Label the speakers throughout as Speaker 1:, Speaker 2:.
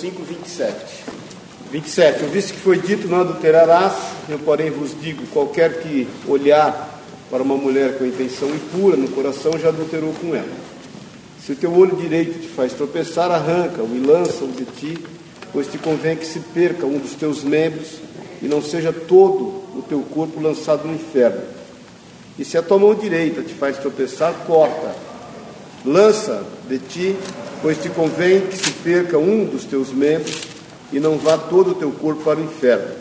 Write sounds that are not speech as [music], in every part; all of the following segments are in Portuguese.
Speaker 1: 5, 27. 27. Visto que foi dito, não adulterarás, eu porém vos digo, qualquer que olhar para uma mulher com intenção impura no coração já adulterou com ela. Se o teu olho direito te faz tropeçar, arranca-o e lança-o de ti, pois te convém que se perca um dos teus membros e não seja todo o teu corpo lançado no inferno. E se a tua mão direita te faz tropeçar, corta, lança de ti, pois te convém que se perca um dos teus membros e não vá todo o teu corpo para o inferno.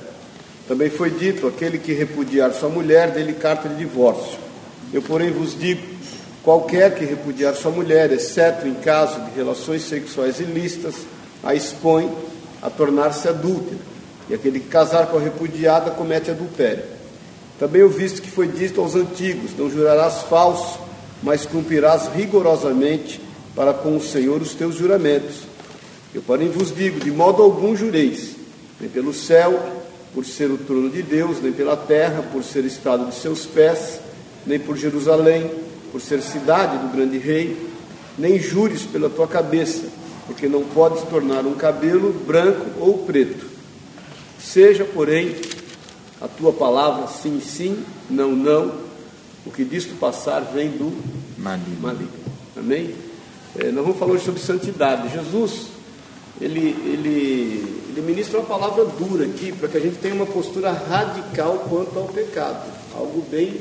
Speaker 1: Também foi dito: aquele que repudiar sua mulher, dê-lhe carta de divórcio. Eu, porém, vos digo: qualquer que repudiar sua mulher, exceto em caso de relações sexuais ilícitas, a expõe a tornar-se adúltera. E aquele que casar com a repudiada comete adultério. Também eu visto que foi dito aos antigos: Não jurarás falso, mas cumprirás rigorosamente para com o Senhor os teus juramentos. Eu, porém, vos digo: de modo algum jureis, nem pelo céu, por ser o trono de Deus, nem pela terra, por ser estado de seus pés, nem por Jerusalém, por ser cidade do grande rei, nem jures pela tua cabeça, porque não podes tornar um cabelo branco ou preto. Seja, porém, a tua palavra sim, sim, não, não. O que disto passar vem do maligno. maligno. Amém? É, nós vamos falar hoje sobre santidade. Jesus, ele, ele, ele ministra uma palavra dura aqui para que a gente tenha uma postura radical quanto ao pecado. Algo bem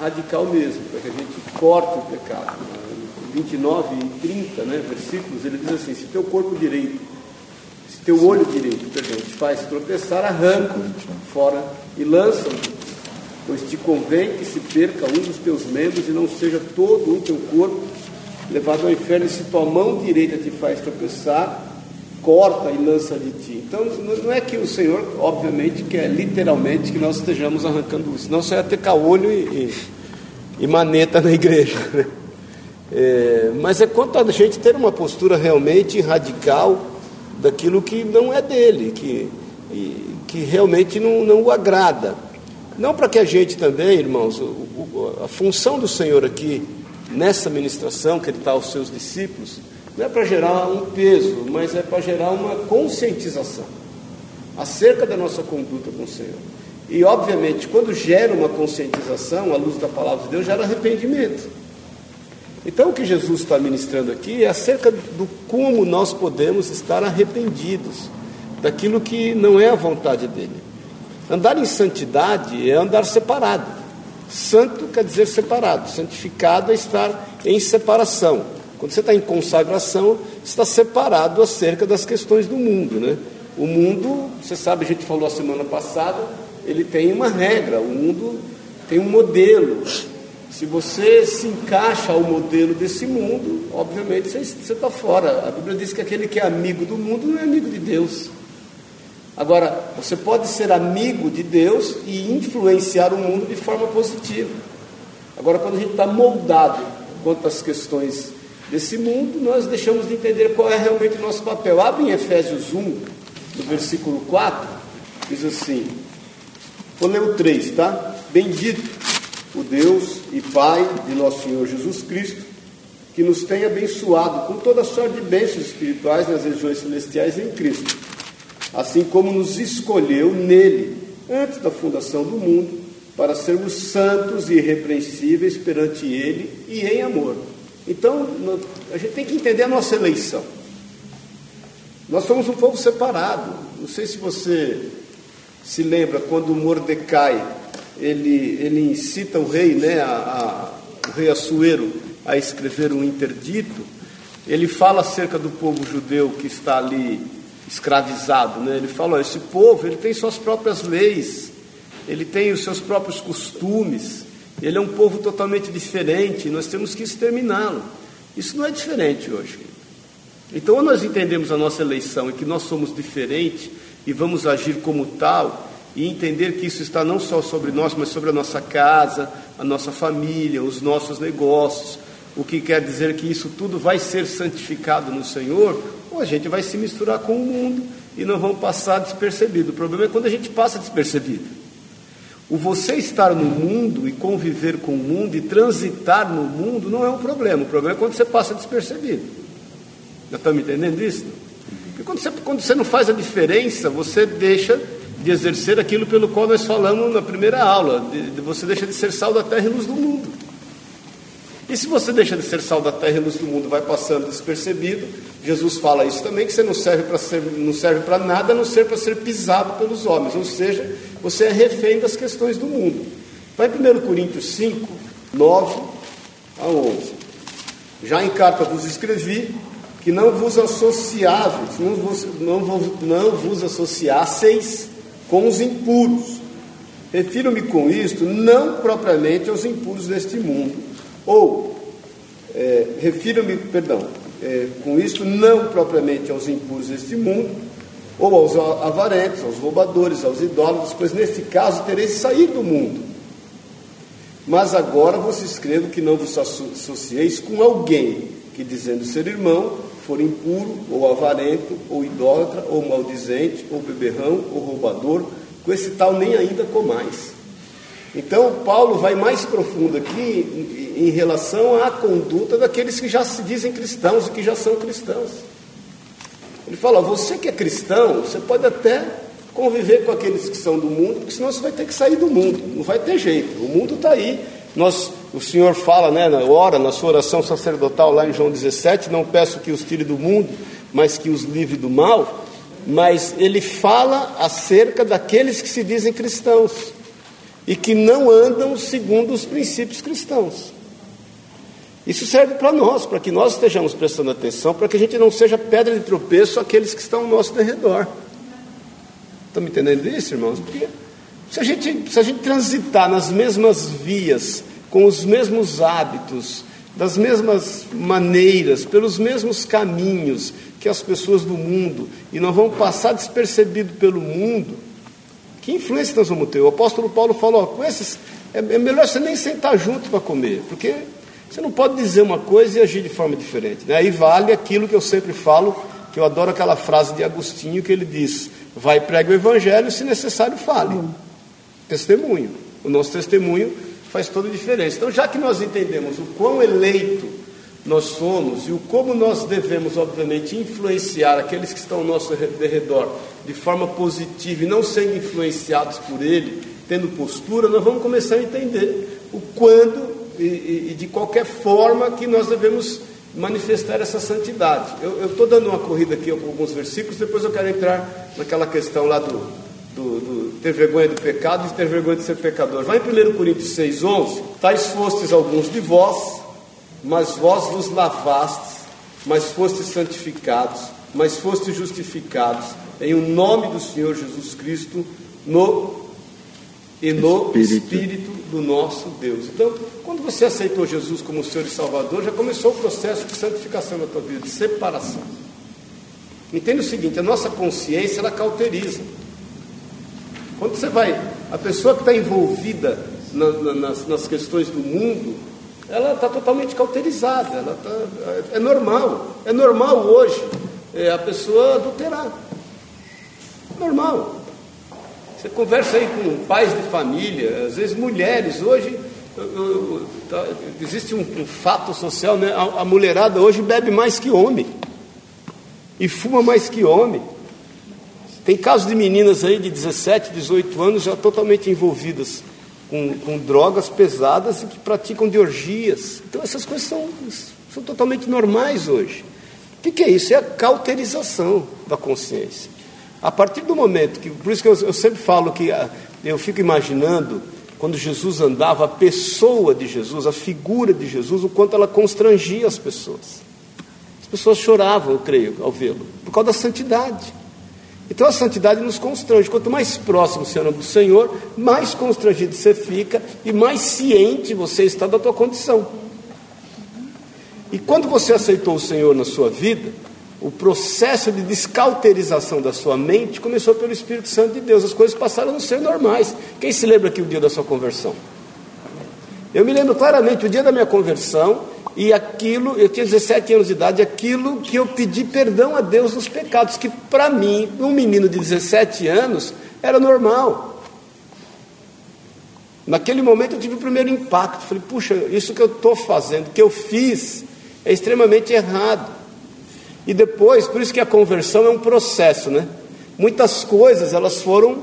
Speaker 1: radical mesmo, para que a gente corte o pecado. 29 e 30 né, versículos, ele diz assim: se teu corpo direito teu olho direito, perdão, te faz tropeçar, arranca fora e lança pois te convém que se perca um dos teus membros e não seja todo o teu corpo levado ao inferno, e se tua mão direita te faz tropeçar, corta e lança de ti. Então, não é que o Senhor, obviamente, quer literalmente que nós estejamos arrancando isso, senão você ia ter caolho e, e, e maneta na igreja. Né? É, mas é quanto a gente ter uma postura realmente radical daquilo que não é dele, que, que realmente não, não o agrada. Não para que a gente também, irmãos, a função do Senhor aqui, nessa ministração que Ele está aos seus discípulos, não é para gerar um peso, mas é para gerar uma conscientização acerca da nossa conduta com o Senhor. E, obviamente, quando gera uma conscientização, à luz da palavra de Deus, gera arrependimento. Então, o que Jesus está ministrando aqui é acerca do como nós podemos estar arrependidos daquilo que não é a vontade dele. Andar em santidade é andar separado. Santo quer dizer separado, santificado é estar em separação. Quando você está em consagração, está separado acerca das questões do mundo. Né? O mundo, você sabe, a gente falou a semana passada, ele tem uma regra, o mundo tem um modelo, se você se encaixa ao modelo desse mundo, obviamente você está fora. A Bíblia diz que aquele que é amigo do mundo não é amigo de Deus. Agora, você pode ser amigo de Deus e influenciar o mundo de forma positiva. Agora, quando a gente está moldado quanto às questões desse mundo, nós deixamos de entender qual é realmente o nosso papel. Abre em Efésios 1, no versículo 4, diz assim: vou ler o 3, tá? Bendito o Deus e Pai de nosso Senhor Jesus Cristo, que nos tem abençoado com toda sorte de bênçãos espirituais nas regiões celestiais em Cristo, assim como nos escolheu nele, antes da fundação do mundo, para sermos santos e irrepreensíveis perante Ele e em amor. Então, a gente tem que entender a nossa eleição. Nós somos um povo separado. Não sei se você se lembra quando Mordecai ele, ele incita o rei, né, a, a, o rei Assuero, a escrever um interdito, ele fala acerca do povo judeu que está ali escravizado, né? Ele fala: esse povo ele tem suas próprias leis, ele tem os seus próprios costumes, ele é um povo totalmente diferente, nós temos que exterminá-lo. Isso não é diferente hoje. Então, quando nós entendemos a nossa eleição e que nós somos diferentes e vamos agir como tal, e entender que isso está não só sobre nós, mas sobre a nossa casa, a nossa família, os nossos negócios, o que quer dizer que isso tudo vai ser santificado no Senhor, ou a gente vai se misturar com o mundo e não vamos passar despercebido. O problema é quando a gente passa despercebido. O você estar no mundo e conviver com o mundo e transitar no mundo não é um problema. O problema é quando você passa despercebido. Já estão me entendendo isso? Porque quando você, quando você não faz a diferença, você deixa de exercer aquilo pelo qual nós falamos na primeira aula, de, de você deixa de ser sal da terra e luz do mundo. E se você deixa de ser sal da terra e luz do mundo, vai passando despercebido, Jesus fala isso também, que você não serve para não serve para nada, a não ser para ser pisado pelos homens, ou seja, você é refém das questões do mundo. Vai em 1 Coríntios 5, 9 a 11. Já em carta vos escrevi que não vos associáveis, não vos, não vos, não vos associasseis com os impuros. Refiro-me com isto não propriamente aos impuros deste mundo, ou é, refiro-me, perdão, é, com isto não propriamente aos impuros deste mundo, ou aos avarentos, aos roubadores, aos idólatras, pois neste caso tereis saído do mundo. Mas agora vos escrevo que não vos associeis com alguém que, dizendo ser irmão, for impuro, ou avarento, ou idólatra, ou maldizente, ou beberrão, ou roubador, com esse tal nem ainda comais. Então, Paulo vai mais profundo aqui em, relação à conduta daqueles que já se dizem cristãos e que já são cristãos. Ele fala: você que é cristão, você pode até conviver com aqueles que são do mundo, porque senão você vai ter que sair do mundo, não vai ter jeito. O mundo está aí. Nós, o Senhor fala, né, na hora, na sua oração sacerdotal lá em João 17, não peço que os tire do mundo, mas que os livre do mal. Mas ele fala acerca daqueles que se dizem cristãos e que não andam segundo os princípios cristãos. Isso serve para nós, para que nós estejamos prestando atenção, para que a gente não seja pedra de tropeço àqueles que estão ao nosso derredor. Estão me entendendo isso, irmãos? Porque se a, gente, se a gente transitar nas mesmas vias, com os mesmos hábitos, das mesmas maneiras, pelos mesmos caminhos que as pessoas do mundo, e nós vamos passar despercebido pelo mundo, que influência nós vamos ter? O apóstolo Paulo falou: ó, com esses, é, é melhor você nem sentar junto para comer, porque você não pode dizer uma coisa e agir de forma diferente. Né? Aí vale aquilo que eu sempre falo, que eu adoro aquela frase de Agostinho que ele diz: vai e prega o evangelho, se necessário fale. Uhum. Testemunho. O nosso testemunho faz toda a diferença. Então, já que nós entendemos o quão eleito nós somos e o como nós devemos, obviamente, influenciar aqueles que estão ao nosso redor de forma positiva e não sendo influenciados por ele, tendo postura, nós vamos começar a entender o quando e, e, de qualquer forma que nós devemos manifestar essa santidade. Eu estou dando uma corrida aqui com alguns versículos, depois eu quero entrar naquela questão lá do, do, do, ter vergonha do pecado e ter vergonha de ser pecador. Vai em 1 Coríntios 6, 11. Tais fostes alguns de vós, mas vós vos lavastes, mas fostes santificados, mas fostes justificados em o nome do Senhor Jesus Cristo no e no Espírito. Espírito do nosso Deus. Então, quando você aceitou Jesus como Senhor e Salvador, já começou o processo de santificação na tua vida, de separação. Entenda o seguinte: a nossa consciência ela cauteriza. Quando você vai, a pessoa que está envolvida na, na, nas, nas, questões do mundo, ela está totalmente cauterizada. Ela tá, é, é normal, é normal hoje é, a pessoa adulterar. Normal. Você conversa aí com pais de família, às vezes mulheres. Hoje eu, eu, tá, existe um, um, fato social, né? A, a, mulherada hoje bebe mais que homem e fuma mais que homem. Tem casos de meninas aí de 17, 18 anos já totalmente envolvidas com, com drogas pesadas e que praticam de orgias. Então essas coisas são, são totalmente normais hoje. O que, que é isso? É a cauterização da consciência. A partir do momento que, por isso que eu, eu sempre falo que ah, eu fico imaginando quando Jesus andava, a pessoa de Jesus, a figura de Jesus, o quanto ela constrangia as pessoas. As pessoas choravam, eu creio, ao vê-lo, por causa da santidade. Então a santidade nos constrange. Quanto mais próximo você anda do Senhor, mais constrangido você fica e mais ciente você está da tua condição. E quando você aceitou o Senhor na sua vida, o processo de descauterização da sua mente começou pelo Espírito Santo de Deus. As coisas passaram a ser normais. Quem se lembra aqui o dia da sua conversão? Eu me lembro claramente o dia da minha conversão e aquilo, eu tinha 17 anos de idade, aquilo que eu pedi perdão a Deus dos pecados, que para mim, um menino de 17 anos, era normal. Naquele momento eu tive o primeiro impacto. Falei, puxa, isso que eu estou fazendo, que eu fiz, é extremamente errado. E depois, por isso que a conversão é um processo, né? Muitas coisas elas foram,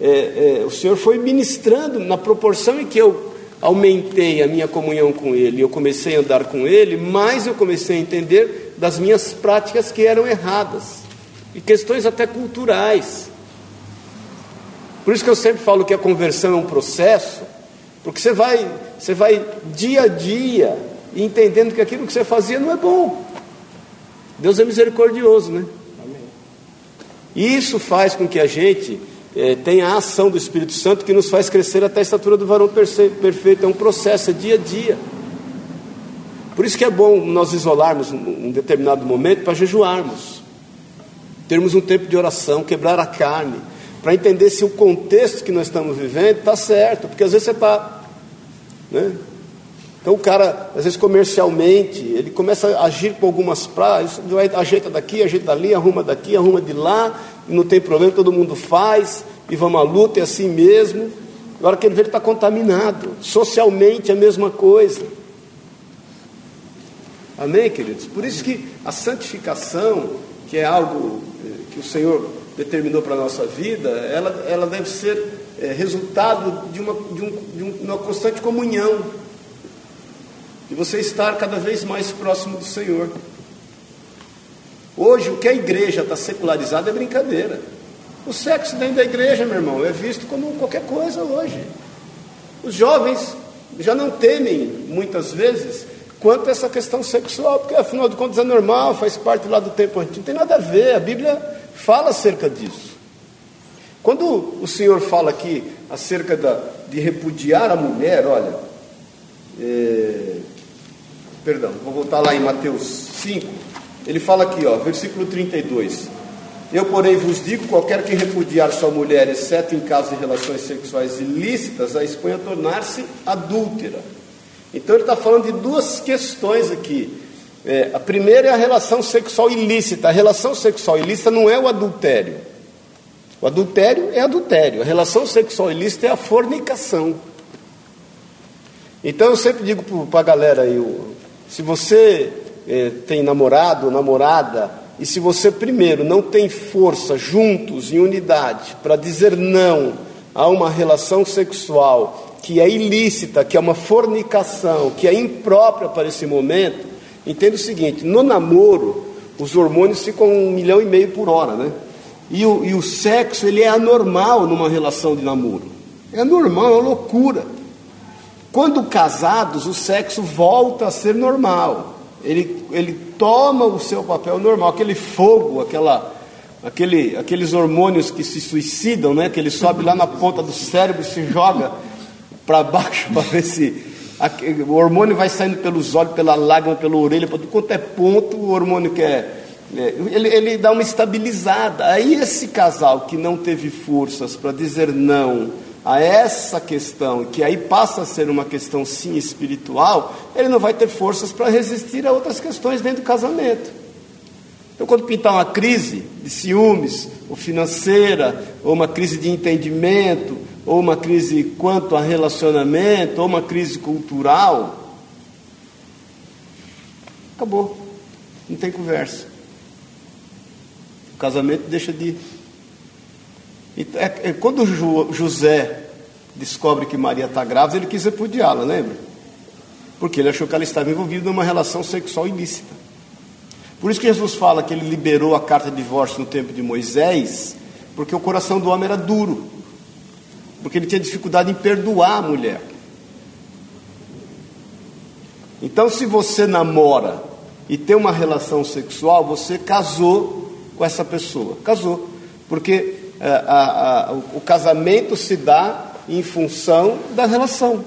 Speaker 1: é, é, o Senhor foi ministrando na proporção em que eu aumentei a minha comunhão com Ele, eu comecei a andar com Ele, mais eu comecei a entender das minhas práticas que eram erradas e questões até culturais. Por isso que eu sempre falo que a conversão é um processo, porque você vai, você vai dia a dia entendendo que aquilo que você fazia não é bom. Deus é misericordioso, né? E isso faz com que a gente é, tenha a ação do Espírito Santo que nos faz crescer até a estatura do varão perfeito. É um processo, é dia a dia. Por isso que é bom nós isolarmos um determinado momento para jejuarmos, termos um tempo de oração, quebrar a carne, para entender se o contexto que nós estamos vivendo está certo, porque às vezes você está. Né? Então o cara, às vezes comercialmente, ele começa a agir com algumas praias, ajeita daqui, ajeita dali, arruma daqui, arruma de lá, e não tem problema, todo mundo faz, e vamos à luta, é assim mesmo. Agora que ele vê, ele está contaminado. Socialmente é a mesma coisa. Amém, queridos? Por isso que a santificação, que é algo eh, que o Senhor determinou para a nossa vida, ela, ela deve ser é, resultado de uma, de, um, de uma constante comunhão, de você estar cada vez mais próximo do Senhor. Hoje, o que a igreja está secularizada é brincadeira. O sexo dentro da igreja, meu irmão, é visto como qualquer coisa hoje. Os jovens já não temem, muitas vezes, quanto a essa questão sexual, porque afinal de contas é normal, faz parte lá do tempo antigo. Não tem nada a ver, a Bíblia fala acerca disso. Quando o Senhor fala aqui acerca da, de repudiar a mulher, olha, é, perdão, vou voltar lá em Mateus 5, ele fala aqui, ó, versículo 32. Eu, porém, vos digo: qualquer que repudiar sua mulher, exceto em caso de relações sexuais ilícitas, a expõe a tornar-se adúltera. Então, ele está falando de duas questões aqui. É, a primeira é a relação sexual ilícita. A relação sexual ilícita não é o adultério. O adultério é adultério. A relação sexual ilícita é a fornicação. Então eu sempre digo para a galera aí, se você é, tem namorado ou namorada, e se você primeiro não tem força juntos, em unidade, para dizer não a uma relação sexual que é ilícita, que é uma fornicação, que é imprópria para esse momento, Entenda o seguinte: no namoro, os hormônios ficam um milhão e meio por hora, né? E o, e o sexo ele é anormal numa relação de namoro. É normal, é uma loucura. Quando casados, o sexo volta a ser normal. Ele, ele toma o seu papel normal, aquele fogo, aquela, aquele, aqueles hormônios que se suicidam, né? que ele sobe lá na ponta do cérebro e se joga para baixo [laughs] para ver se o hormônio vai saindo pelos olhos, pela lágrima, pela orelha, para quanto é ponto o hormônio quer. É, ele, ele dá uma estabilizada. Aí esse casal que não teve forças para dizer não a essa questão, que aí passa a ser uma questão sim espiritual, ele não vai ter forças para resistir a outras questões dentro do casamento. Então, quando pintar uma crise de ciúmes, ou financeira, ou uma crise de entendimento, ou uma crise quanto a relacionamento, ou uma crise cultural, acabou. Não tem conversa. O casamento deixa de. É, é, quando José descobre que Maria está grávida, ele quis repudiá-la, lembra? Porque ele achou que ela estava envolvida numa relação sexual ilícita. Por isso que Jesus fala que ele liberou a carta de divórcio no tempo de Moisés, porque o coração do homem era duro porque ele tinha dificuldade em perdoar a mulher. Então, se você namora e tem uma relação sexual, você casou com essa pessoa. Casou. Porque a, a, o, casamento se dá em função da relação.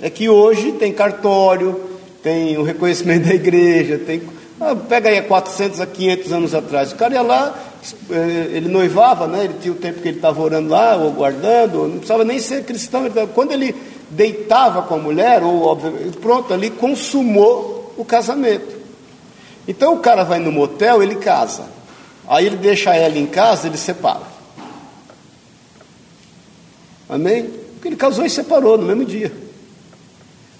Speaker 1: É que hoje tem cartório, tem o reconhecimento [laughs] da igreja, tem. Ah, pega aí 400 a 500 anos atrás. O cara ia lá, eh, ele noivava, né? ele tinha o tempo que ele estava orando lá, ou guardando, não precisava nem ser cristão. Quando ele deitava com a mulher, ou pronto, ali consumou o casamento. Então o cara vai no motel, ele casa. Aí ele deixa ela em casa, ele separa. Amém? Porque ele casou e separou no mesmo dia.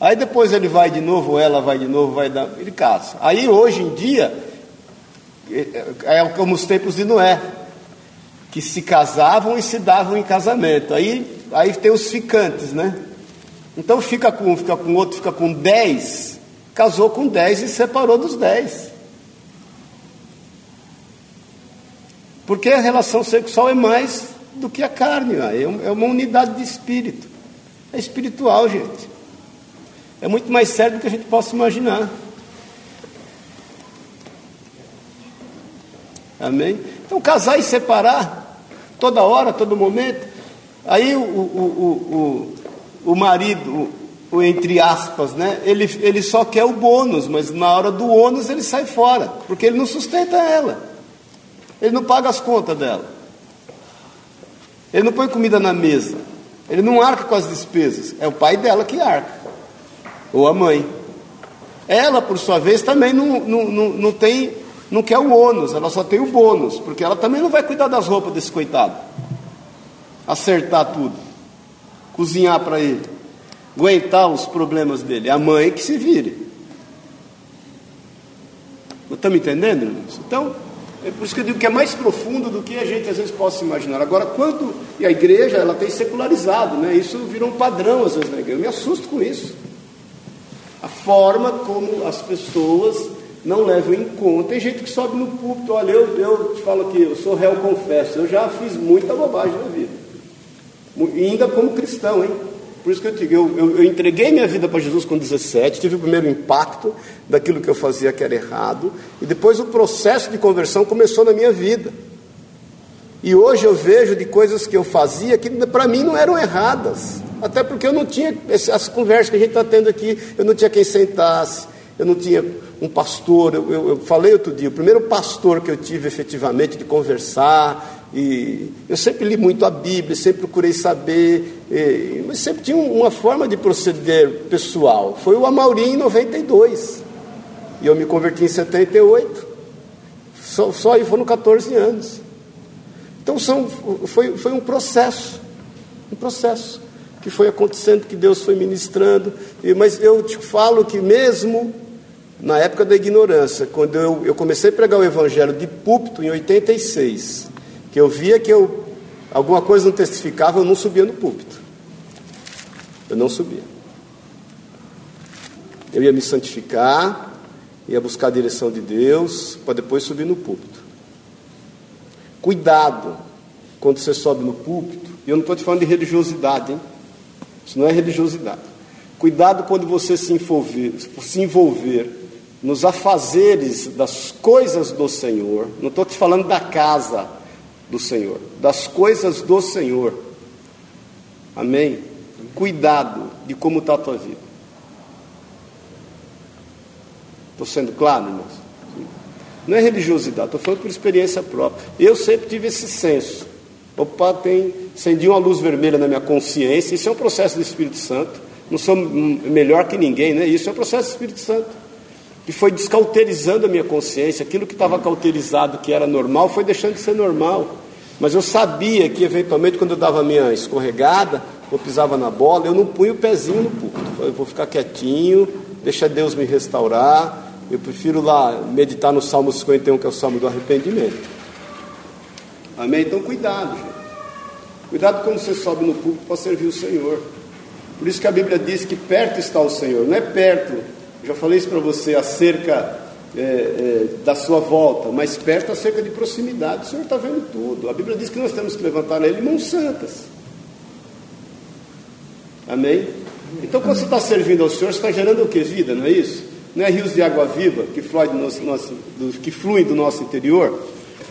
Speaker 1: Aí depois ele vai de novo, ela vai de novo, vai dar, ele casa. Aí hoje em dia é, é como os tempos de Noé, que se casavam e se davam em casamento. Aí, aí tem os ficantes, né? Então fica com um, fica com outro, fica com dez, casou com dez e separou dos dez. Porque a relação sexual é mais do que a carne, é, é uma unidade de espírito. É espiritual, gente. É muito mais sério do que a gente possa imaginar. Amém? Então, casar e separar, toda hora, todo momento. Aí o, o, o, o, marido, o, entre aspas, né? Ele, ele só quer o bônus, mas na hora do ônus ele sai fora, porque ele não sustenta ela. Ele não paga as contas dela. Ele não põe comida na mesa. Ele não arca com as despesas. É o pai dela que arca. Ou a mãe. Ela, por sua vez, também não, não, não, não tem, não quer o ônus, ela só tem o bônus, porque ela também não vai cuidar das roupas desse coitado. Acertar tudo. Cozinhar para ele. Aguentar os problemas dele. A mãe que se vire. Estão me entendendo? Então, é por isso que eu digo que é mais profundo do que a gente às vezes possa imaginar. Agora, quando. E a igreja, ela tem secularizado, né? Isso virou um padrão às vezes na igreja. Eu me assusto com isso. A forma como as pessoas não levam em conta. Tem gente que sobe no púlpito, olha, eu, eu te falo aqui, eu sou réu confesso, eu já fiz muita bobagem na vida. E ainda como cristão, hein? Por isso que eu digo, eu, eu, eu entreguei minha vida para Jesus com 17, tive o primeiro impacto daquilo que eu fazia que era errado, e depois o processo de conversão começou na minha vida. E hoje eu vejo de coisas que eu fazia que para mim não eram erradas, até porque eu não tinha as conversas que a gente está tendo aqui, eu não tinha quem sentasse, eu não tinha um pastor. Eu, eu, eu, falei outro dia, o primeiro pastor que eu tive efetivamente de conversar, e eu sempre li muito a Bíblia, sempre procurei saber, e, mas sempre tinha uma forma de proceder pessoal. Foi o Amaurim em 92. E eu me converti em 78. Só, só aí foram 14 anos. Então são, foi, foi um processo. Um processo que foi acontecendo, que Deus foi ministrando. E, mas eu te falo que mesmo na época da ignorância, quando eu, eu comecei a pregar o evangelho de púlpito em 86, que eu via que eu alguma coisa não testificava, eu não subia no púlpito. Eu não subia. Eu ia me santificar, ia buscar a direção de Deus, para depois subir no púlpito. Cuidado quando você sobe no púlpito, e eu não estou te falando de religiosidade, hein? Isso não é religiosidade. Cuidado quando você se envolver, se envolver nos afazeres das coisas do Senhor. Não estou te falando da casa, do Senhor, das coisas do Senhor. Amém? Cuidado de como está a tua vida. Estou sendo claro, irmãos? Não é religiosidade, estou falando por experiência própria. Eu sempre tive esse senso. Opa, tem, acendi uma luz vermelha na minha consciência. Isso é um processo do Espírito Santo. Não sou melhor que ninguém, né? Isso é um processo do Espírito Santo. Que foi descauterizando a minha consciência. Aquilo que estava cauterizado, que era normal, foi deixando de ser normal. Mas eu sabia que, eventualmente, quando eu dava a minha escorregada, ou pisava na bola, eu não punho o pezinho no púlpito. Eu vou ficar quietinho, deixa Deus me restaurar. Eu prefiro lá meditar no Salmo 51, que é o Salmo do arrependimento. Amém? Então, cuidado, gente. Cuidado quando você sobe no púlpito para servir o Senhor. Por isso que a Bíblia diz que perto está o Senhor. Não é perto, já falei isso para você, acerca é, é, da sua volta, mas perto acerca de proximidade. O Senhor está vendo tudo. A Bíblia diz que nós temos que levantar a Ele mãos santas. Amém? Então, quando você está servindo ao Senhor, você está gerando o que? Vida, não é isso? Não é rios de água viva que fluem do nosso, nosso do, que fluem do nosso interior?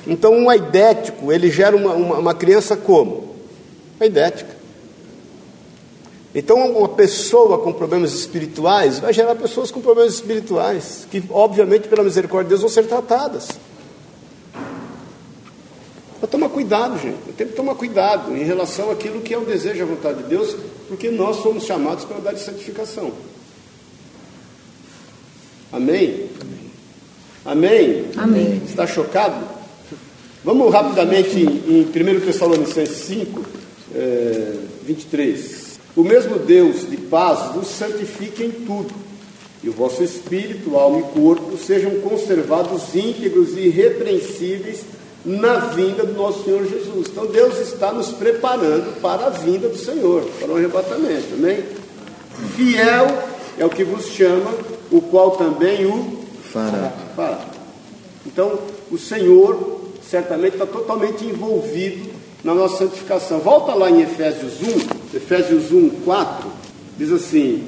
Speaker 1: Então, um aidético, ele gera uma, uma, uma criança como? Aidética. Então, uma pessoa com problemas espirituais vai gerar pessoas com problemas espirituais, que, obviamente, pela misericórdia de Deus, vão ser tratadas. Então, tomar cuidado, gente. Tem que tomar cuidado em relação àquilo que é o desejo e a vontade de Deus, porque nós somos chamados para dar de santificação. Amém? Amém?
Speaker 2: Amém.
Speaker 1: Está chocado? Vamos rapidamente em, em 1 Tessalonicenses 5, é, 23. O mesmo Deus de paz vos santifique em tudo, e o vosso espírito, alma e corpo sejam conservados íntegros e irrepreensíveis na vinda do nosso Senhor Jesus. Então Deus está nos preparando para a vinda do Senhor, para o arrebatamento, amém? Fiel é o que vos chama, o qual também o
Speaker 2: fará. fará.
Speaker 1: Então, o Senhor certamente está totalmente envolvido na nossa santificação. Volta lá em Efésios 1, Efésios 1, 4, diz assim: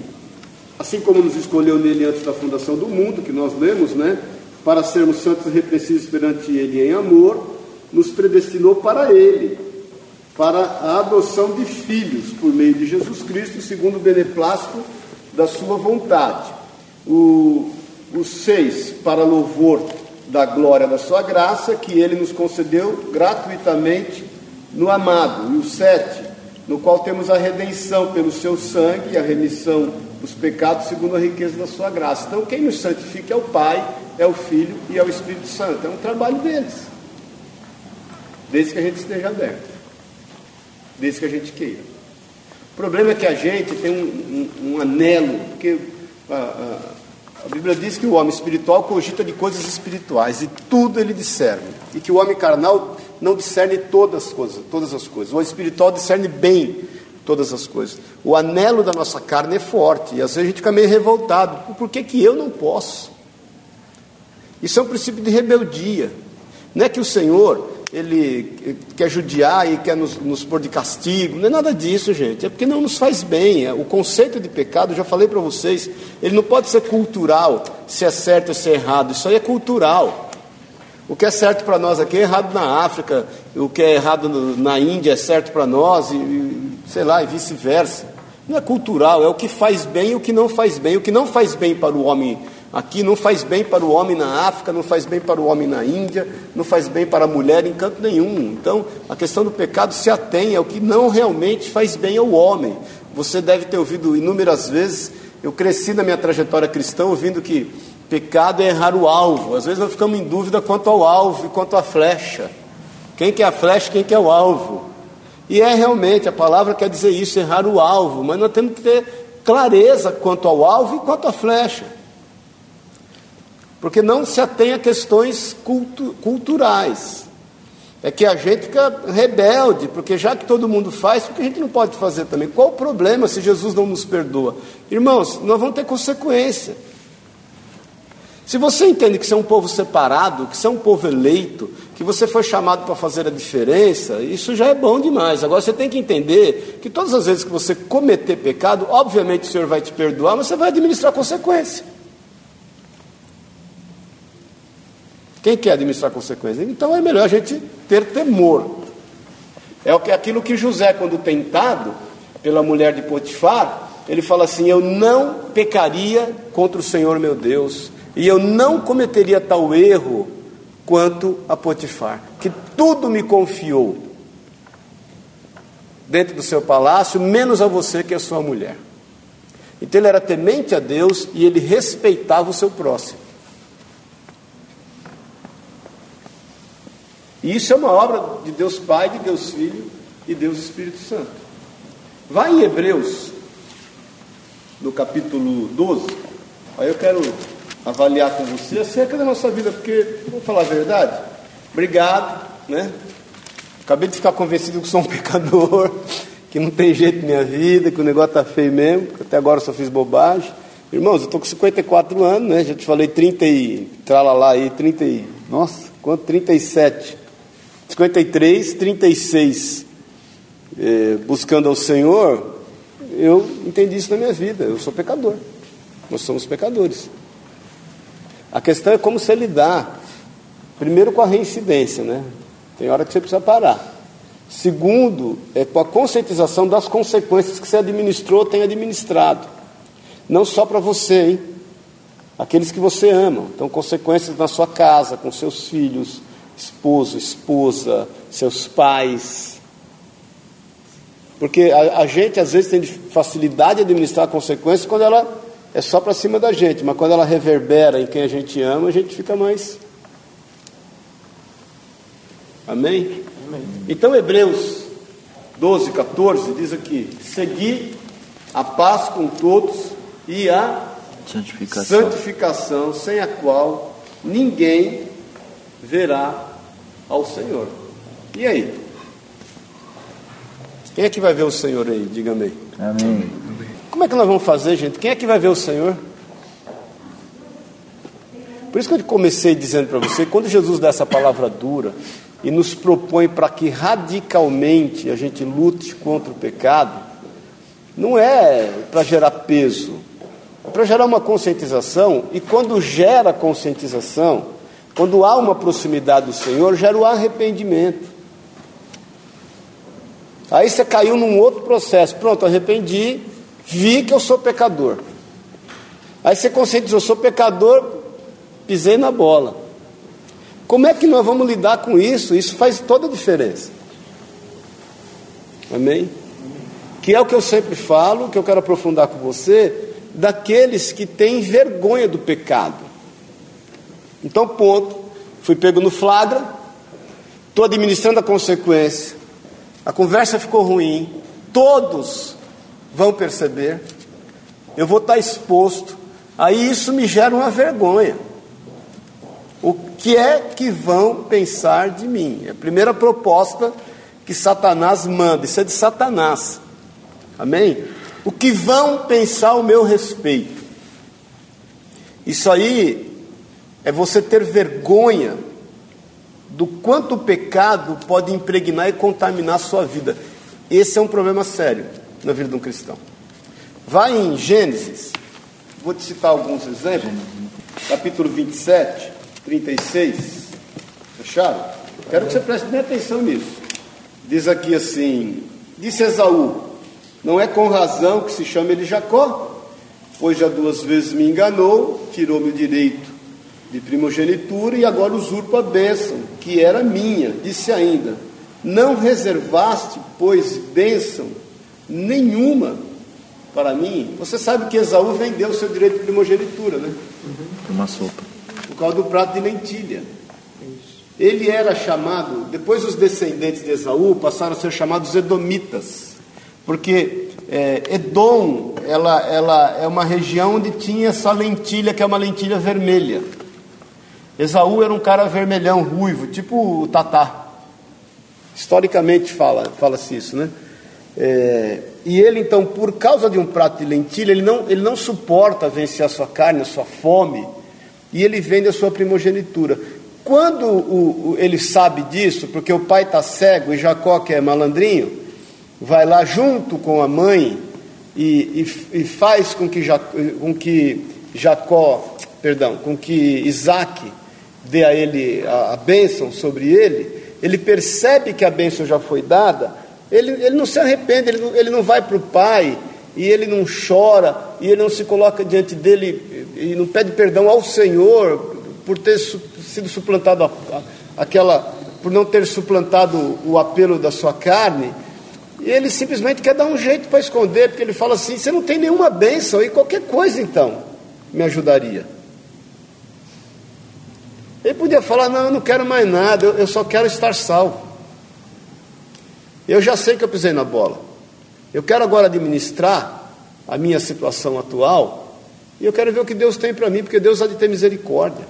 Speaker 1: Assim como nos escolheu nele antes da fundação do mundo, que nós lemos, né? Para sermos santos e repreensíveis perante ele em amor, nos predestinou para ele, para a adoção de filhos por meio de Jesus Cristo, segundo o beneplácito da sua vontade. O, o seis, para louvor da glória da sua graça, que ele nos concedeu gratuitamente no amado. E o sete, no qual temos a redenção pelo seu sangue e a remissão dos pecados segundo a riqueza da sua graça. Então, quem nos santifica é o Pai, é o Filho e é o Espírito Santo. É um trabalho deles. Desde que a gente esteja aberto. Desde que a gente queira. O problema é que a gente tem um, um, um anelo, porque a, a, a, Bíblia diz que o homem espiritual cogita de coisas espirituais e tudo ele discerne. E que o homem carnal não discerne todas as coisas, todas as coisas. O espiritual discerne bem todas as coisas. O anelo da nossa carne é forte e às vezes a gente fica meio revoltado. Por que, que eu não posso? Isso é um princípio de rebeldia. Não é que o Senhor ele quer judiar e quer nos, nos pôr de castigo, não é nada disso, gente. É porque não nos faz bem. É, o conceito de pecado, já falei para vocês, ele não pode ser cultural, se é certo ou se é errado. Isso aí é cultural. O que é certo para nós aqui é errado na África, o que é errado na Índia é certo para nós, e, e, sei lá, e vice-versa. Não é cultural, é o que faz bem e o que não faz bem. O que não faz bem para o homem aqui não faz bem para o homem na África, não faz bem para o homem na Índia, não faz bem para a mulher em canto nenhum. Então, a questão do pecado se atém ao que não realmente faz bem ao homem. Você deve ter ouvido inúmeras vezes, eu cresci na minha trajetória cristã ouvindo que Pecado é errar o alvo. Às vezes nós ficamos em dúvida quanto ao alvo e quanto à flecha. Quem que é a flecha, quem que é o alvo? E é realmente, a palavra quer dizer isso, errar o alvo, mas nós temos que ter clareza quanto ao alvo e quanto à flecha. Porque não se atém a questões cultu culturais. É que a gente fica rebelde, porque já que todo mundo faz, por que a gente não pode fazer também? Qual o problema se Jesus não nos perdoa? Irmãos, nós vamos ter consequência. Se você entende que você é um povo separado, que você é um povo eleito, que você foi chamado para fazer a diferença, isso já é bom demais. Agora você tem que entender que todas as vezes que você cometer pecado, obviamente o Senhor vai te perdoar, mas você vai administrar consequência. Quem quer administrar consequência? Então é melhor a gente ter temor. É aquilo que José, quando tentado pela mulher de Potifar, ele fala assim: Eu não pecaria contra o Senhor meu Deus e eu não cometeria tal erro quanto a Potifar, que tudo me confiou dentro do seu palácio, menos a você que é sua mulher. Então ele era temente a Deus e ele respeitava o seu próximo. E isso é uma obra de Deus Pai, de Deus Filho e Deus Espírito Santo. Vai em Hebreus, no capítulo 12. Aí eu quero avaliar com você acerca da nossa vida, porque, vou falar a verdade, obrigado, né? Acabei de ficar convencido que sou um [laughs] pecador, que não tem jeito na minha vida, que o negócio está feio mesmo, que até agora só fiz bobagem. Irmãos, eu estou com 54 anos, né? Já te falei 30 e. Tralalá aí, 30 e. Nossa, quanto? 37. 53, 36. É, buscando ao Senhor, eu entendi isso na minha vida. Eu sou pecador. Nós somos pecadores. A questão é como você lidar, primeiro com a reincidência, né? Tem hora que você precisa parar. Segundo, é com a conscientização das consequências que você administrou, tem administrado. Não só para você, hein? Aqueles que você ama. Então, consequências na sua casa, com seus filhos, esposo, esposa, seus pais. Porque a, a gente às vezes tem facilidade de administrar consequências quando ela é só para cima da gente, mas quando ela reverbera em quem a gente ama, a gente fica mais. Amém? Amém. Então, Hebreus 12, 14 diz aqui: Segui a paz com todos e a
Speaker 2: Santificação.
Speaker 1: santificação, sem a qual ninguém verá ao Senhor. E aí? Quem é que vai ver o Senhor aí? Diga amém.
Speaker 2: Amém.
Speaker 1: Como é que nós vamos fazer, gente? Quem é que vai ver o Senhor? Por isso que eu comecei dizendo para você, quando Jesus dá essa palavra dura e nos propõe para que radicalmente a gente lute contra o pecado, não é para gerar peso, é para gerar uma conscientização, e quando gera conscientização, quando há uma proximidade do Senhor, gera o arrependimento. Aí você caiu num outro processo, pronto, arrependi, vi que eu sou pecador. Aí você conscientizou, sou pecador, pisei na bola. Como é que nós vamos lidar com isso? Isso faz toda a diferença. Amém? Que é o que eu sempre falo, que eu quero aprofundar com você, daqueles que têm vergonha do pecado. Então, ponto. Fui pego no flagra, estou administrando a consequência. A conversa ficou ruim, todos vão perceber. Eu vou estar exposto. Aí isso me gera uma vergonha. O que é que vão pensar de mim? É a primeira proposta que Satanás manda, isso é de Satanás. Amém? O que vão pensar ao meu respeito? Isso aí é você ter vergonha do quanto o pecado pode impregnar e contaminar a sua vida. Esse é um problema sério na vida de um cristão. Vai em Gênesis, vou te citar alguns exemplos, capítulo 27, 36. Fecharam? Quero que você preste bem atenção nisso. Diz aqui assim: Disse Esaú: Não é com razão que se chama ele Jacó, pois já duas vezes me enganou, tirou-me o direito de primogenitura e agora usurpa a bênção, que era minha. Disse ainda: Não reservaste, pois, bênção nenhuma para mim. Você sabe que Esaú vendeu o seu direito de primogenitura, né?
Speaker 2: Uma sopa.
Speaker 1: Por causa do prato de lentilha. Ele era chamado, depois os descendentes de Esaú passaram a ser chamados Edomitas, porque é, Edom ela, ela é uma região onde tinha essa lentilha, que é uma lentilha vermelha. Esaú era um cara vermelhão, ruivo, tipo o Tatá. Historicamente fala, fala-se isso, né? É, e ele então, por causa de um prato de lentilha, ele não, ele não suporta vencer a sua carne, a sua fome, e ele vende a sua primogenitura. Quando o, o, ele sabe disso, porque o pai está cego e Jacó, que é malandrinho, vai lá junto com a mãe e, e, e faz com que, Jacó, com que Jacó, perdão, com que Isaac dê a ele a, a bênção sobre ele, ele percebe que a bênção já foi dada, ele, ele não se arrepende, ele não, ele não vai para o pai, e ele não chora, e ele não se coloca diante dele e não pede perdão ao Senhor por ter sido suplantado a, a, aquela, por não ter suplantado o apelo da sua carne, e ele simplesmente quer dar um jeito para esconder, porque ele fala assim: você não tem nenhuma bênção, e qualquer coisa então me ajudaria. Ele podia falar: Não, eu não quero mais nada, eu, eu só quero estar salvo. Eu já sei que eu pisei na bola. Eu quero agora administrar a minha situação atual e eu quero ver o que Deus tem para mim, porque Deus há de ter misericórdia.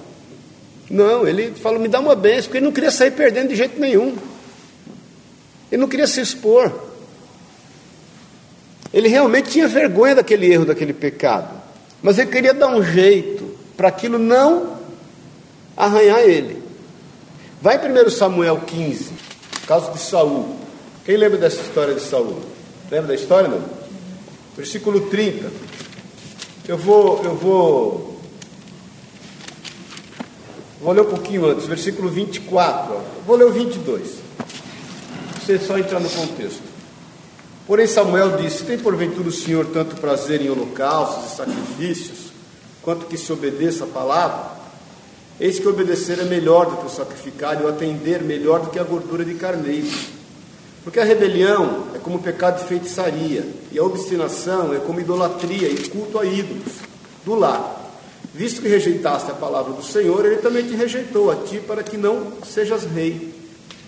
Speaker 1: Não, ele falou: Me dá uma bênção, porque ele não queria sair perdendo de jeito nenhum. Ele não queria se expor. Ele realmente tinha vergonha daquele erro, daquele pecado. Mas ele queria dar um jeito para aquilo não arranhar ele. Vai em 1 Samuel 15, caso de Saul. Quem lembra dessa história de Saul? Lembra da história, não? Versículo 30. Eu vou, eu vou, vou ler um pouquinho antes, versículo 24. Ó. Vou ler o 22. Você só entrar no contexto. Porém, Samuel disse: Tem porventura o Senhor tanto prazer em holocaustos e sacrifícios, quanto que se obedeça a palavra? Eis que obedecer é melhor do que o sacrificar, e o atender melhor do que a gordura de carneiro. Porque a rebelião é como pecado de feitiçaria, e a obstinação é como idolatria e culto a ídolos do lar. Visto que rejeitaste a palavra do Senhor, ele também te rejeitou a ti para que não sejas rei.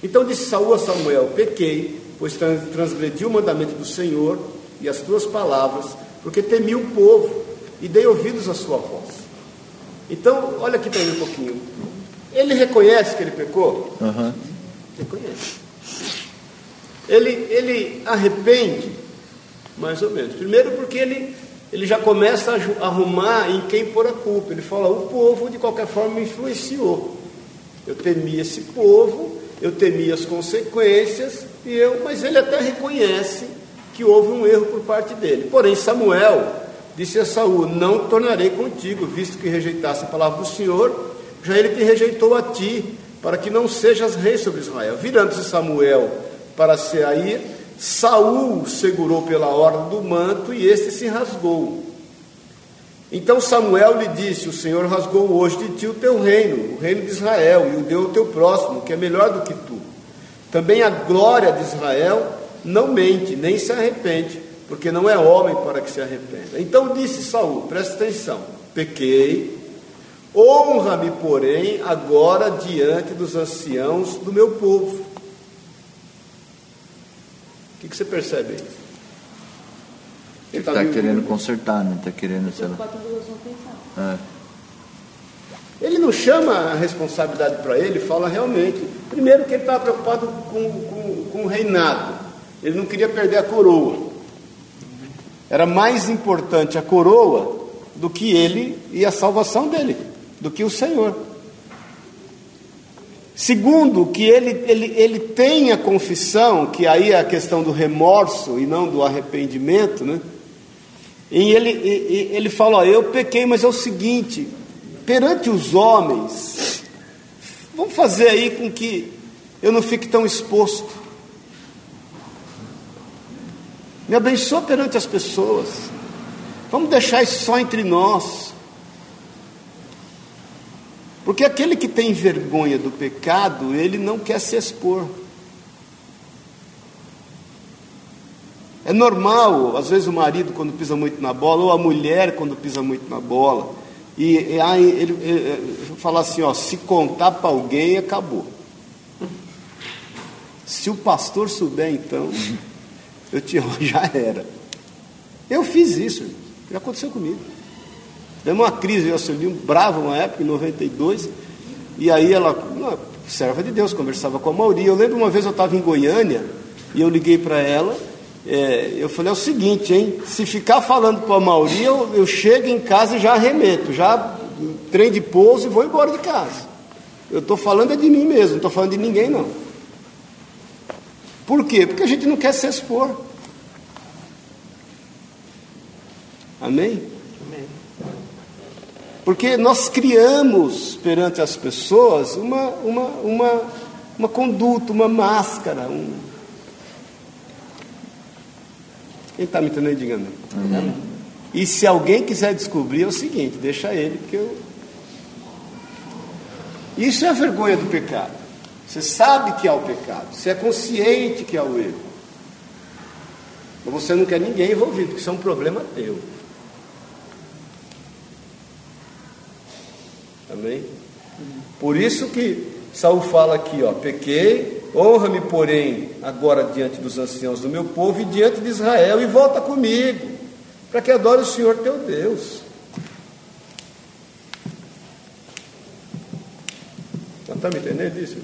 Speaker 1: Então disse Saul a Samuel: Pequei, pois transgredi o mandamento do Senhor e as tuas palavras, porque temi o povo e dei ouvidos à sua voz. Então, olha aqui para mim um pouquinho. Ele reconhece que ele pecou?
Speaker 2: Aham.
Speaker 1: Reconhece. Ele, ele arrepende, mais ou menos. Primeiro porque ele, ele já começa a arrumar em quem pôr a culpa. Ele fala, o povo de qualquer forma me influenciou. Eu temi esse povo, eu temi as consequências, e eu, mas ele até reconhece que houve um erro por parte dele. Porém, Samuel disse a Saul: Não tornarei contigo, visto que rejeitasse a palavra do Senhor, já ele te rejeitou a ti, para que não sejas rei sobre Israel. Virando-se Samuel para Seair, Saul segurou pela orla do manto e este se rasgou. Então Samuel lhe disse: O Senhor rasgou hoje de ti o teu reino, o reino de Israel, e o deu ao teu próximo, que é melhor do que tu. Também a glória de Israel não mente, nem se arrepende, porque não é homem para que se arrependa. Então disse Saul: Presta atenção, pequei, honra-me, porém, agora diante dos anciãos do meu povo. O que, que você percebe aí?
Speaker 2: Ele
Speaker 1: tá
Speaker 2: está
Speaker 1: me-
Speaker 2: querendo consertar, né? Está querendo, sei lá. É.
Speaker 1: Ele não chama a responsabilidade para ele, fala realmente. Primeiro que ele estava preocupado com, com, com o reinado. Ele não queria perder a coroa. Era mais importante a coroa do que ele e a salvação dele, do que o Senhor. Segundo, que ele, ele, ele tem a confissão, que aí é a questão do remorso e não do arrependimento, né? E ele, ele fala: ó, Eu pequei, mas é o seguinte, perante os homens, vamos fazer aí com que eu não fique tão exposto. Me abençoa perante as pessoas. Vamos deixar isso só entre nós. Porque aquele que tem vergonha do pecado, ele não quer se expor. É normal, às vezes o marido quando pisa muito na bola, ou a mulher quando pisa muito na bola, e, e aí ele, ele, assim, ó, se contar para alguém, acabou. Se o pastor souber, então, [laughs] eu te [laughs] já era. Eu fiz isso, já aconteceu comigo. Demos uma crise, eu assumi um bravo uma época, em 92, e aí ela, uma serva de Deus, conversava com a Mauri. Eu lembro uma vez eu estava em Goiânia, e eu liguei para ela, é, eu falei, é o seguinte, hein, se ficar falando para a Mauri, eu, eu chego em casa e já arremeto, já trem de pouso e vou embora de casa. Eu estou falando é de mim mesmo, não estou falando de ninguém não. Por quê? Porque a gente não quer se expor. Amém? Porque nós criamos perante as pessoas uma, uma, uma, uma conduta, uma máscara. Um... Quem está me entendendo, diga não. E se alguém quiser descobrir, é o seguinte: deixa ele, porque eu. Isso é a vergonha do pecado. Você sabe que há o pecado, você é consciente que há o erro. Mas você não quer ninguém envolvido, porque isso é um problema teu. Amém? Por isso que Saul fala aqui, ó, pequei, honra-me, porém, agora diante dos anciãos do meu povo e diante de Israel, e volta comigo, para que adore o Senhor teu Deus. Está me entendendo isso?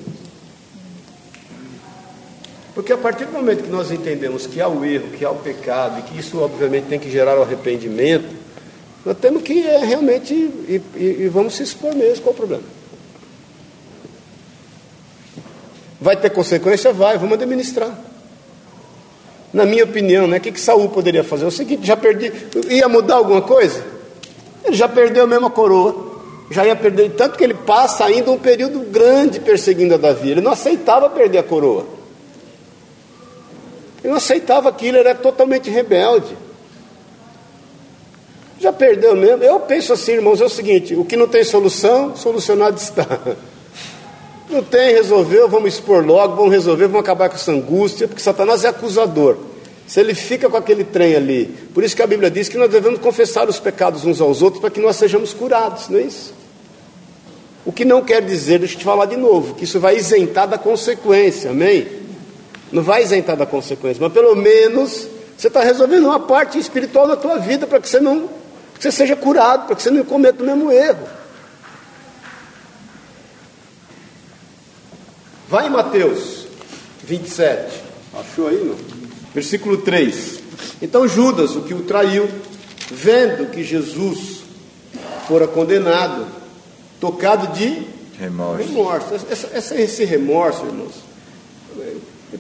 Speaker 1: Porque a partir do momento que nós entendemos que há o erro, que há o pecado, e que isso obviamente tem que gerar o arrependimento, nós temos que é, realmente e, e- e vamos se expor mesmo, qual o problema? Vai ter consequência? Vai, vamos administrar. Na minha opinião, né, o que, que Saul poderia fazer? É o seguinte, já perdi. Ia mudar alguma coisa? Ele já perdeu a coroa. Já ia perder. Tanto que ele passa ainda um período grande perseguindo a Davi. Ele não aceitava perder a coroa. Ele não aceitava aquilo, ele era totalmente rebelde. Já perdeu mesmo? Eu penso assim, irmãos, é o seguinte: o que não tem solução, solucionado está. [laughs] Não tem, resolveu, vamos expor logo, vamos resolver, vamos acabar com essa angústia, porque Satanás é acusador. Se ele fica com aquele trem ali, por isso que a Bíblia diz que nós devemos confessar os pecados uns aos outros para que nós sejamos curados, não é isso? O que não quer dizer, deixa eu te falar de novo, que isso vai isentar da consequência, amém? Não vai isentar da consequência, mas pelo menos Você está resolvendo uma parte espiritual da tua vida para que você não você seja curado, para que você não cometa o mesmo erro. Vai em Mateus 27. Achou aí, não? Versículo 3. Então Judas, o que o traiu, vendo que Jesus fora condenado, tocado de
Speaker 2: Remorso.
Speaker 1: remorso. Essa, essa, esse remorso, irmãos,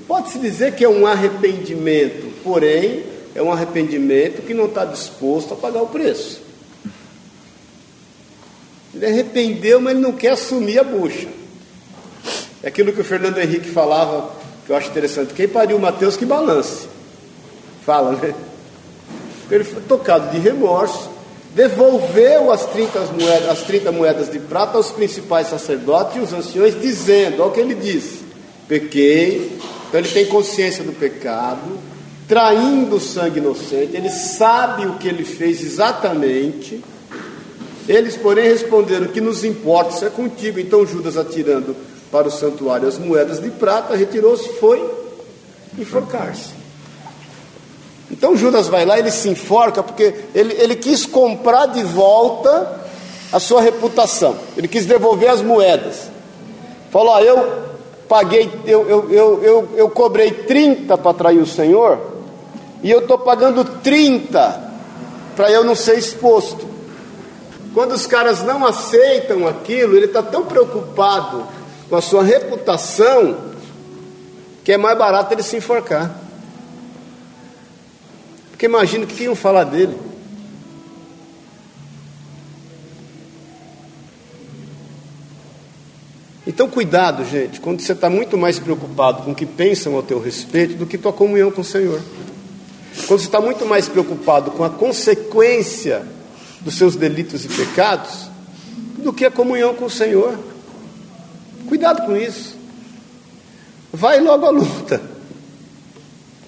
Speaker 1: pode-se dizer que é um arrependimento, porém, é um arrependimento que não está disposto a pagar o preço. Ele arrependeu, mas ele não quer assumir a bucha. É aquilo que o Fernando Henrique falava, que eu acho interessante. Quem pariu Mateus que balance. Fala, né? Ele foi tocado de remorso, devolveu as 30 moedas, as 30 moedas de prata aos principais sacerdotes e os anciões, dizendo, olha o que ele diz: pequei, então ele tem consciência do pecado, traindo sangue inocente, ele sabe o que ele fez exatamente. Eles, porém, responderam: que nos importa, isso é contigo. Então Judas, atirando para o santuário as moedas de prata, retirou-se e foi enforcar-se. Então Judas vai lá, ele se enforca, porque ele, ele quis comprar de volta a sua reputação, ele quis devolver as moedas. Falou: ó, eu paguei, eu, eu, eu, eu cobrei 30 para trair o Senhor, e eu estou pagando 30 para eu não ser exposto. Quando os caras não aceitam aquilo, ele está tão preocupado com a sua reputação que é mais barato ele se enforcar. Porque imagina o que iam falar dele. Então, cuidado, gente, quando você está muito mais preocupado com o que pensam ao teu respeito do que tua comunhão com o Senhor. Quando você está muito mais preocupado com a consequência dos seus delitos e pecados do que a comunhão com o Senhor. Cuidado com isso. Vai logo à luta.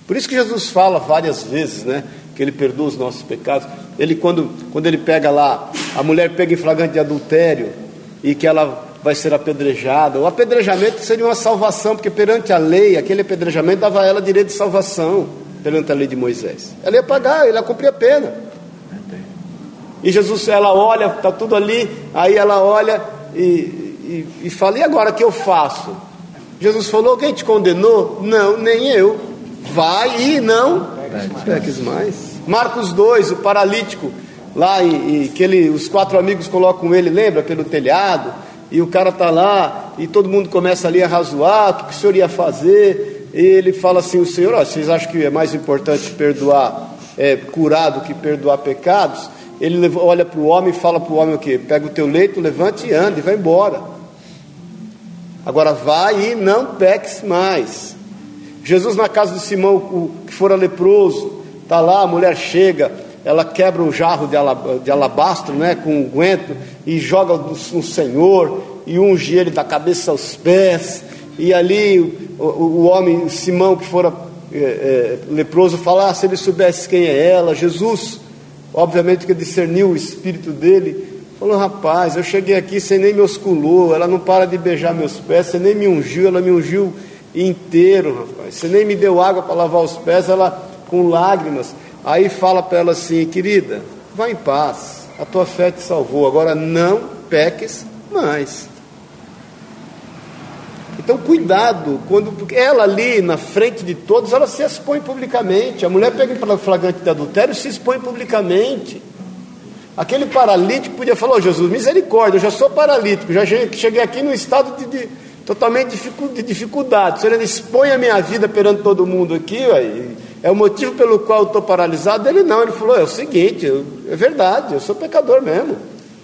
Speaker 1: Por isso que Jesus fala várias vezes, né? Que ele perdoa os nossos pecados. Ele, quando, quando ele pega lá, a mulher pega em flagrante de adultério e que ela vai ser apedrejada. O apedrejamento seria uma salvação, porque perante a lei, aquele apedrejamento dava a ela direito de salvação, perante a lei de Moisés. Ela ia pagar, ela ia cumprir a pena. E Jesus, ela olha, está tudo ali, aí ela olha e, e, e fala: E agora o que eu faço? Jesus falou: Quem te condenou? Não, nem eu. Vai e não peques mais. Marcos 2, o paralítico, lá e, e que ele, os quatro amigos colocam ele, lembra, pelo telhado, e o cara está lá, e todo mundo começa ali a razoar, o que, que o senhor ia fazer? Ele fala assim: O senhor, ó, vocês acham que é mais importante perdoar, é, curar do que perdoar pecados? Ele olha para o homem e fala para o homem o quê? Pega o teu leito, levante e ande, vai embora. Agora vai e não peques mais. Jesus na casa de Simão, o que fora leproso, está lá, a mulher chega, ela quebra o jarro de alabastro, né, com um guento, e joga no Senhor, e unge ele da cabeça aos pés, e ali o, o homem, Simão, que fora é, é, leproso, fala, ah, se ele soubesse quem é ela, Jesus obviamente que discerniu o espírito dele, falou: rapaz, eu cheguei aqui, você nem me osculou, ela não para de beijar meus pés, você nem me ungiu, ela me ungiu inteiro, rapaz, você nem me deu água para lavar os pés, ela com lágrimas. Aí fala para ela assim: querida, vá em paz, a tua fé te salvou, agora não peques mais. Então, cuidado, quando ela ali na frente de todos, ela se expõe publicamente. A mulher pega em flagrante de adultério se expõe publicamente. Aquele paralítico podia falar: oh, Jesus, misericórdia, eu já sou paralítico, já cheguei aqui num estado de, de totalmente de dificuldade. O Senhor expõe a minha vida perante todo mundo aqui, é o motivo pelo qual eu estou paralisado. Ele não, ele falou: é o seguinte, é verdade, eu sou pecador mesmo,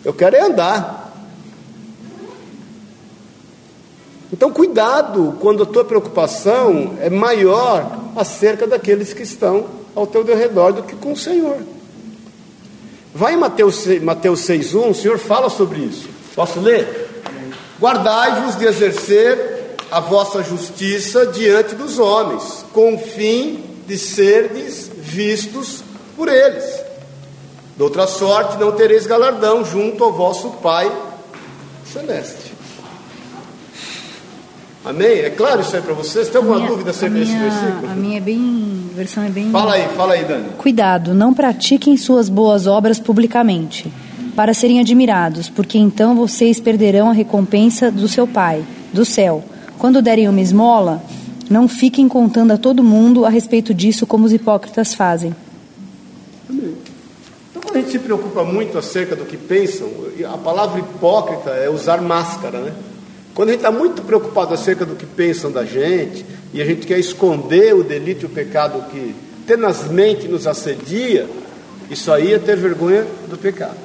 Speaker 1: eu quero é andar. Então, cuidado quando a tua preocupação é maior acerca daqueles que estão ao teu redor do que com o Senhor. Vai em Mateus, Mateus 6,1, o Senhor fala sobre isso. Posso ler? Guardai-vos de exercer a vossa justiça diante dos homens, com o fim de serdes vistos por eles. De outra sorte, não tereis galardão junto ao vosso Pai celeste. Amém? É claro isso aí para vocês? Tem alguma
Speaker 3: minha,
Speaker 1: dúvida acerca desse versículo?
Speaker 3: A minha é bem. A versão é bem.
Speaker 1: Fala aí, fala aí, Dani.
Speaker 3: Cuidado, não pratiquem suas boas obras publicamente, para serem admirados, porque então vocês perderão a recompensa do seu Pai, do céu. Quando derem uma esmola, não fiquem contando a todo mundo a respeito disso como os hipócritas fazem.
Speaker 1: Amém. Então, quando a gente se preocupa muito acerca do que pensam, a palavra hipócrita é usar máscara, né? Quando a gente está muito preocupado acerca do que pensam da gente, e a gente quer esconder o delito e o pecado que tenazmente nos assedia, isso aí é ter vergonha do pecado.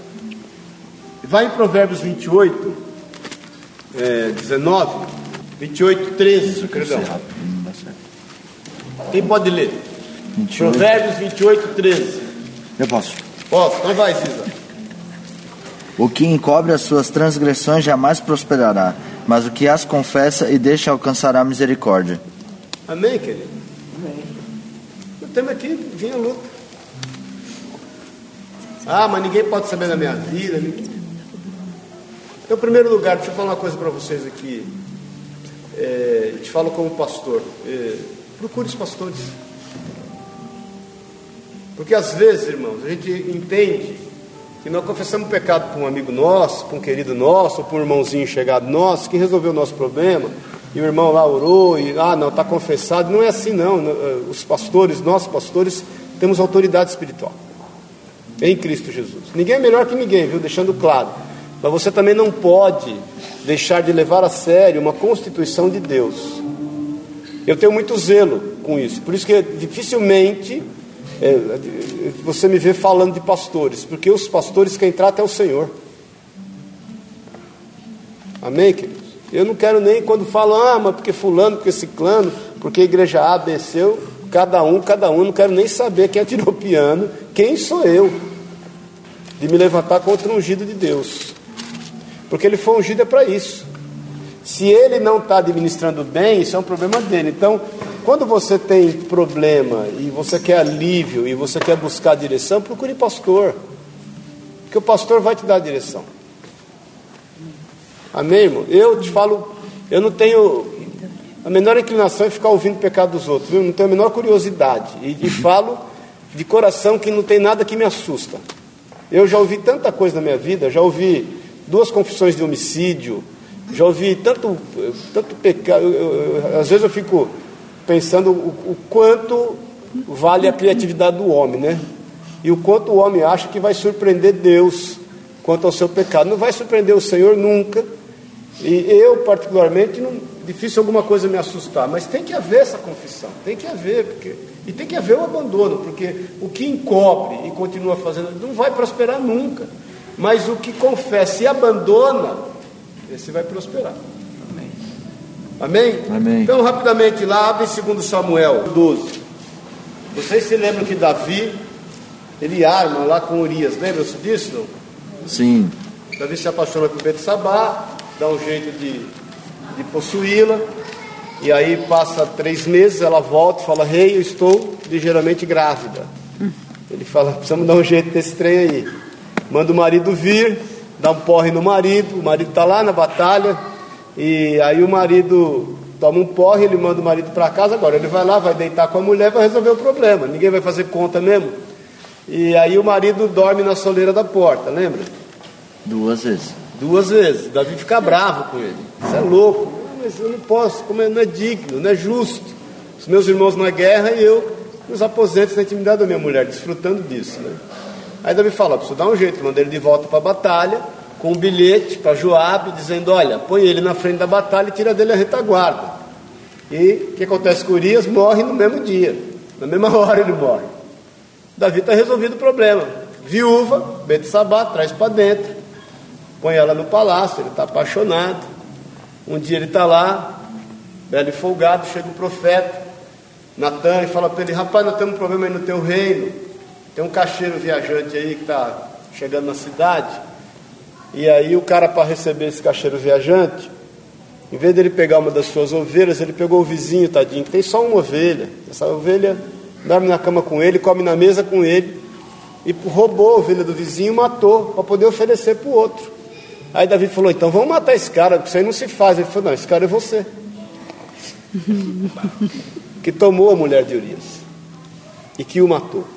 Speaker 1: Vai em Provérbios 28, é, 19, 28, 13, perdão. Quem pode ler? 28. Provérbios 28, 13.
Speaker 2: Eu posso.
Speaker 1: Posso, então vai, Cisa.
Speaker 2: O que encobre as suas transgressões jamais prosperará, mas o que as confessa e deixa alcançará misericórdia.
Speaker 1: Amém, querido? Amém. O tema aqui vinha luta. Ah, mas ninguém pode saber da minha vida. Então, em primeiro lugar, deixa eu falar uma coisa para vocês aqui. É, te falo como pastor. É, procure os pastores. Porque às vezes, irmãos, a gente entende que nós confessamos pecado para um amigo nosso, para um querido nosso, para um irmãozinho chegado nosso, que resolveu o nosso problema, e o irmão lá orou, e ah, não, está confessado. Não é assim, não. Eh, os pastores, nós pastores, temos autoridade espiritual em Cristo Jesus. Ninguém é melhor que ninguém, viu? Deixando claro. Mas você também não pode deixar de levar a sério uma constituição de Deus. Eu tenho muito zelo com isso, por isso que dificilmente é, você me vê falando de pastores, porque os pastores quem trata é o Senhor. Amém, queridos? Eu não quero nem quando falam, ah, mas porque fulano, porque ciclano, porque igreja A, B, C, eu, cada um, cada um, não quero nem saber quem atirou o piano, quem sou eu de me levantar contra o ungido de Deus. Porque ele foi ungido é para isso. Se ele não está administrando bem, isso é um problema dele. Então, quando você tem problema e você quer alívio e você quer buscar direção, procure pastor. Porque o pastor vai te dar a direção. Amém, irmão? Eu te falo, eu não tenho a menor inclinação em ficar ouvindo o pecado dos outros, viu? não tenho a menor curiosidade. E, e falo de coração que não tem nada que me assusta. Eu já ouvi tanta coisa na minha vida, já ouvi duas confissões de homicídio, já ouvi tanto, tanto pecado. às vezes eu fico pensando o, o quanto vale a criatividade do homem, né? E o quanto o homem acha que vai surpreender Deus quanto ao seu pecado. Não vai surpreender o Senhor nunca. E eu, particularmente, não, difícil alguma coisa me assustar, mas tem que haver essa confissão, tem que haver, porque, e tem que haver o abandono, porque o que encobre e continua fazendo não vai prosperar nunca. Mas o que confessa e abandona, esse vai prosperar. Amém?
Speaker 2: Amém?
Speaker 1: Então, rapidamente lá, abre em 2 Samuel 12. Vocês se lembram que Davi, ele arma lá com Urias, lembram-se disso? Não?
Speaker 2: Sim.
Speaker 1: Davi se apaixona por Sabá, dá um jeito de, de possuí-la, e aí passa três meses, ela volta e fala, rei, eu estou ligeiramente grávida. Ele fala, precisamos dar um jeito nesse trem aí. Manda o marido vir, dá um porre no marido, o marido está lá na batalha, e aí o marido toma um porre, ele manda o marido para casa, agora ele vai lá, vai deitar com a mulher, vai resolver o problema. Ninguém vai fazer conta mesmo. E aí o marido dorme na soleira da porta, lembra?
Speaker 2: Duas vezes.
Speaker 1: Duas vezes. Davi fica bravo com ele. Isso é louco. Mas eu não posso, como é, não é digno, não é justo. Os meus irmãos na guerra e eu nos aposentos na intimidade da minha mulher, desfrutando disso. Né? Aí Davi fala, preciso dar um jeito, manda ele de volta para a batalha com um bilhete para Joabe dizendo: Olha, põe ele na frente da batalha e tira dele a retaguarda. E o que acontece com Urias? Morre no mesmo dia, na mesma [laughs] hora ele morre. Davi está resolvido o problema. Viúva, Sabá, traz para dentro, põe ela no palácio, ele está apaixonado. Um dia ele está lá, belo e folgado, chega o profeta, Natan, e fala para ele: Rapaz, nós temos um problema aí no teu reino. Tem um cacheiro viajante aí que está chegando na cidade e aí o cara, para receber esse cacheiro viajante, em vez dele pegar uma das suas ovelhas, ele pegou o vizinho, tadinho, que tem só uma ovelha. Essa ovelha dorme na cama com ele, come na mesa com ele. E roubou a ovelha do vizinho e matou, para poder oferecer para o outro. Aí Davi falou, então vamos matar esse cara, porque isso aí não se faz. Ele falou, não, esse cara é você. [laughs] que tomou a mulher de Urias e que o matou.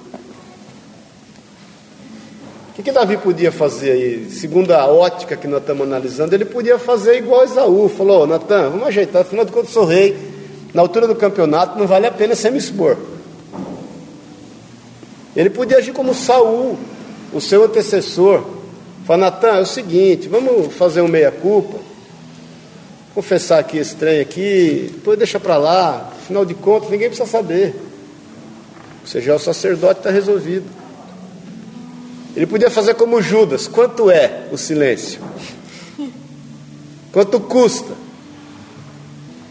Speaker 1: O que, Davi podia fazer aí? Segundo a ótica que nós estamos analisando, ele podia fazer igual Esaú. Falou, Natan, vamos ajeitar, afinal de contas sou rei. Na altura do campeonato não vale a pena você me expor. Ele podia agir como Saul, o seu antecessor. Falar, Natan, é o seguinte, vamos fazer um meia-culpa. Confessar aqui esse trem aqui, depois deixa para lá. Afinal de contas, ninguém precisa saber. Ou seja, o sacerdote está resolvido. Ele podia fazer como Judas: quanto é o silêncio? Quanto custa?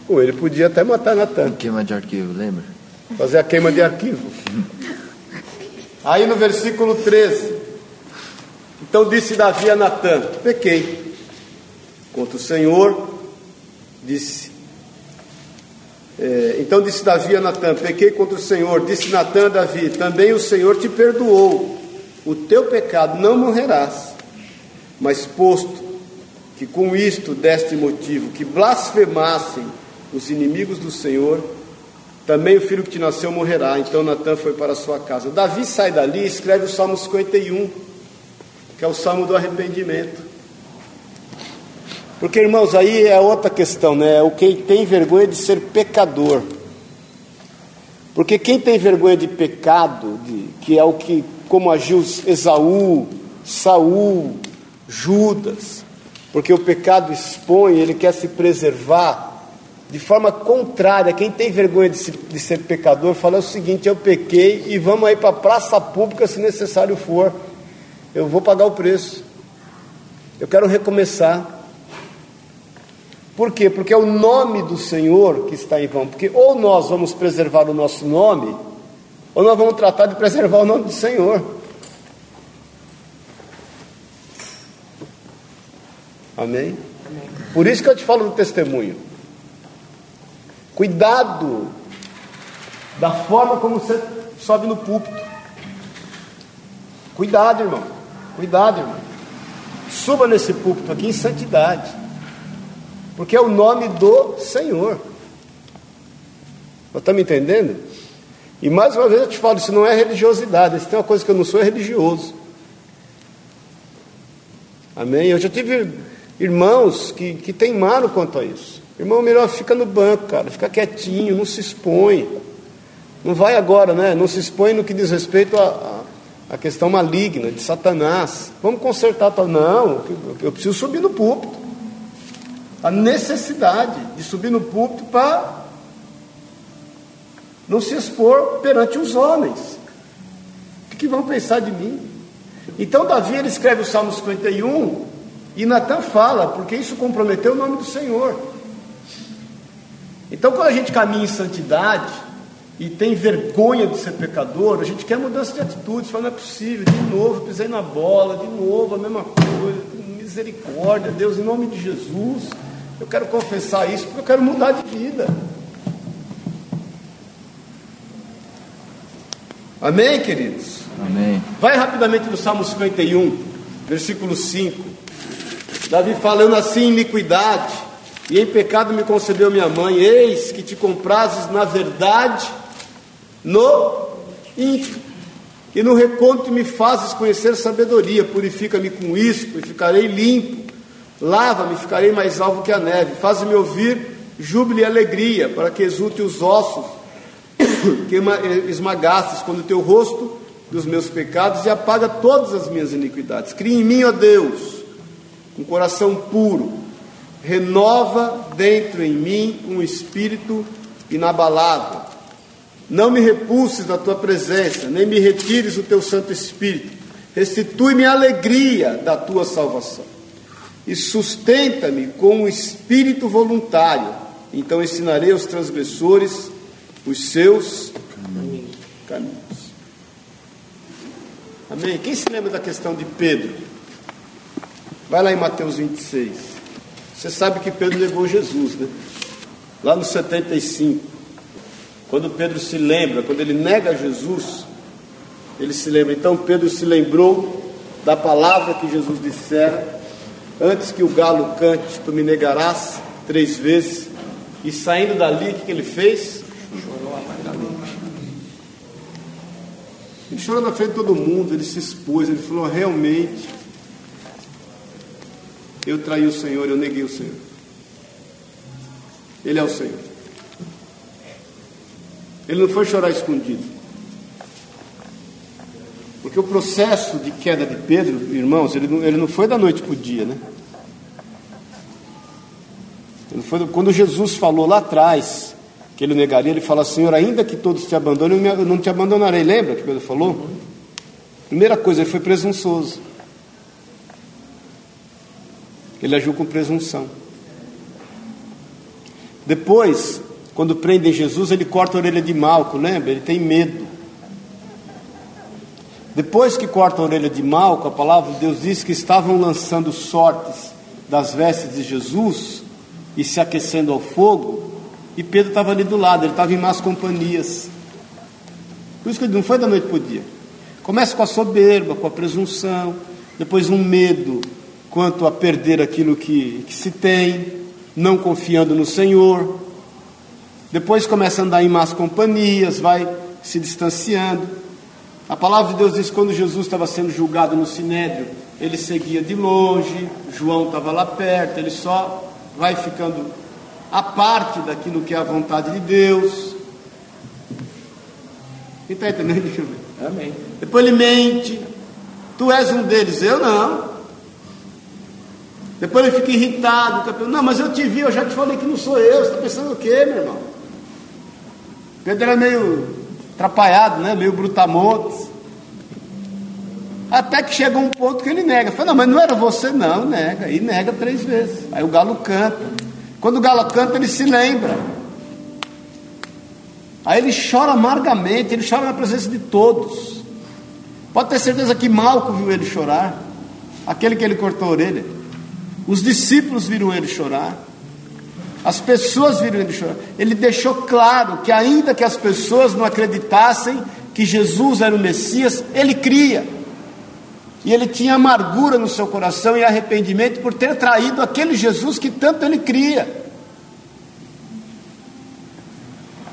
Speaker 1: Ou ele podia até matar Natan.
Speaker 2: Queima de arquivo, lembra?
Speaker 1: Fazer a queima de arquivo. Aí no versículo 13. Então disse Davi a Natan: Pequei contra o Senhor. Disse. É, então disse Davi a Natan: Pequei contra o Senhor. Disse Natan a Davi: Também o Senhor te perdoou o teu pecado não morrerás. Mas posto que com isto deste motivo que blasfemassem os inimigos do Senhor, também o filho que te nasceu morrerá. Então Natan foi para sua casa. Davi sai dali e escreve o Salmo 51, que é o Salmo do arrependimento. Porque, irmãos, aí é outra questão, né? O quem tem vergonha de ser pecador. Porque quem tem vergonha de pecado, de, que é o que como agiu Esaú, Saul, Judas, porque o pecado expõe, ele quer se preservar de forma contrária. Quem tem vergonha de, se, de ser pecador fala o seguinte: eu pequei e vamos aí para a praça pública se necessário for, eu vou pagar o preço, eu quero recomeçar. Por quê? Porque é o nome do Senhor que está em vão. Porque ou nós vamos preservar o nosso nome, ou nós vamos tratar de preservar o nome do Senhor. Amém? Amém? Por isso que eu te falo do testemunho. Cuidado da forma como você sobe no púlpito. Cuidado, irmão. Cuidado, irmão. Suba nesse púlpito aqui em santidade. Porque é o nome do Senhor. Está me entendendo? E mais uma vez eu te falo, isso não é religiosidade, se tem uma coisa que eu não sou, é religioso. Amém? Eu já tive irmãos que, que teimaram quanto a isso. Irmão, melhor fica no banco, cara, fica quietinho, não se expõe. Não vai agora, né? Não se expõe no que diz respeito à, à questão maligna de Satanás. Vamos consertar. Não, eu preciso subir no púlpito. A necessidade de subir no púlpito para não se expor perante os homens. O que vão pensar de mim? Então Davi ele escreve o Salmo 51 e Natan fala, porque isso comprometeu o nome do Senhor. Então quando a gente caminha em santidade e tem vergonha de ser pecador, a gente quer mudança de atitudes, fala, não é possível, de novo pisei na bola, de novo a mesma coisa, misericórdia, Deus, em nome de Jesus, eu quero confessar isso porque eu quero mudar de vida. Amém, queridos?
Speaker 2: Amém.
Speaker 1: Vai rapidamente no Salmo 51, versículo 5. Davi falando assim: iniquidade e em pecado me concebeu minha mãe, eis que te comprases na verdade no íntimo. E no recôndito me fazes conhecer sabedoria, purifica-me com isso, e ficarei limpo. Lava-me, ficarei mais alvo que a neve. Faz-me ouvir júbilo e alegria, para que exulte os ossos [coughs] que esmagastes quando o teu rosto dos meus pecados e apaga todas as minhas iniquidades. Cria em mim, ó Deus, um coração puro, renova dentro em mim um espírito inabalável. Não me repulses da tua presença, nem me retires o teu Santo Espírito. Restitui-me a alegria da tua salvação e sustenta-me com um espírito voluntário. Então ensinarei aos transgressores os seus caminhos. caminhos. Amém? Quem se lembra da questão de Pedro? Vai lá em Mateus 26. Você sabe que Pedro negou Jesus, né? Lá no 75. Quando Pedro se lembra, quando ele nega Jesus, ele se lembra. Então Pedro se lembrou da palavra que Jesus dissera: Antes que o galo cante, tu me negarás três vezes. E saindo dali, o que, que ele fez? Chorou amargamente. Ele chorou na frente de todo mundo, ele se expôs, ele falou: realmente, eu traí o Senhor, eu neguei o Senhor. Ele é o Senhor. Ele não foi chorar escondido. Porque o processo de queda de Pedro, irmãos, ele não, ele não foi da noite para o dia, né? Ele foi, quando Jesus falou lá atrás que ele negaria, ele fala: Senhor, ainda que todos te abandonem, eu não te abandonarei. Lembra que Pedro falou? Primeira coisa, ele foi presunçoso. Ele agiu com presunção. Depois, quando prendem Jesus, ele corta a orelha de Malco, lembra? Ele tem medo. Depois que corta a orelha de Malco, a palavra de Deus diz que estavam lançando sortes das vestes de Jesus e se aquecendo ao fogo, e Pedro estava ali do lado, ele estava em más companhias. Por isso que ele não foi da noite para o dia. Começa com a soberba, com a presunção, depois um medo quanto a perder aquilo que, que se tem, não confiando no Senhor. Depois começa a andar em más companhias, vai se distanciando. A palavra de Deus diz que quando Jesus estava sendo julgado no Sinédrio, ele seguia de longe, João estava lá perto, ele só vai ficando a parte daquilo que é a vontade de Deus. Quem está entendendo? Amém. Depois ele mente. Tu és um deles, eu não. Depois ele fica irritado. Não, mas eu te vi, eu já te falei que não sou eu. Você está pensando o quê, meu irmão? Pedro era meio atrapalhado, né? meio brutamontes. Até que chega um ponto que ele nega. Fala, não, mas não era você, não, nega. E nega três vezes. Aí o galo canta. Quando o galo canta, ele se lembra. Aí ele chora amargamente, ele chora na presença de todos. Pode ter certeza que Malco viu ele chorar, aquele que ele cortou a orelha. Os discípulos viram ele chorar. As pessoas viram ele chorar. Ele deixou claro que, ainda que as pessoas não acreditassem que Jesus era o Messias, ele cria. E ele tinha amargura no seu coração e arrependimento por ter traído aquele Jesus que tanto ele cria.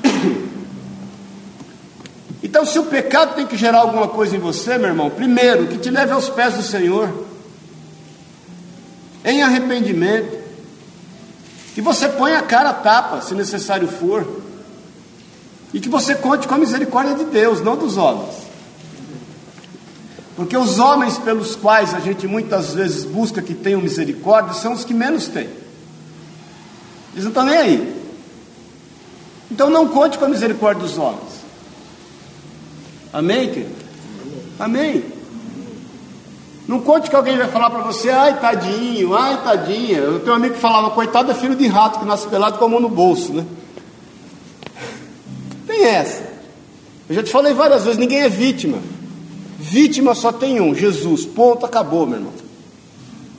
Speaker 1: [coughs] Então, se o pecado tem que gerar alguma coisa em você, meu irmão, primeiro, que te leve aos pés do Senhor, em arrependimento, que você ponha a cara a tapa, se necessário for, e que você conte com a misericórdia de Deus, não dos homens. Porque os homens pelos quais a gente muitas vezes busca que tenham misericórdia são os que menos têm. Eles não estão nem aí. Então não conte com a misericórdia dos homens. Amém, querido? Amém. Não conte que alguém vai falar para você, ai tadinho, ai tadinha. Eu tenho um amigo que falava, coitado é filho de rato que nasce pelado com a mão no bolso, né? Tem essa. Eu já te falei várias vezes, ninguém é vítima. Vítima só tem um, Jesus. Ponto, acabou, meu irmão.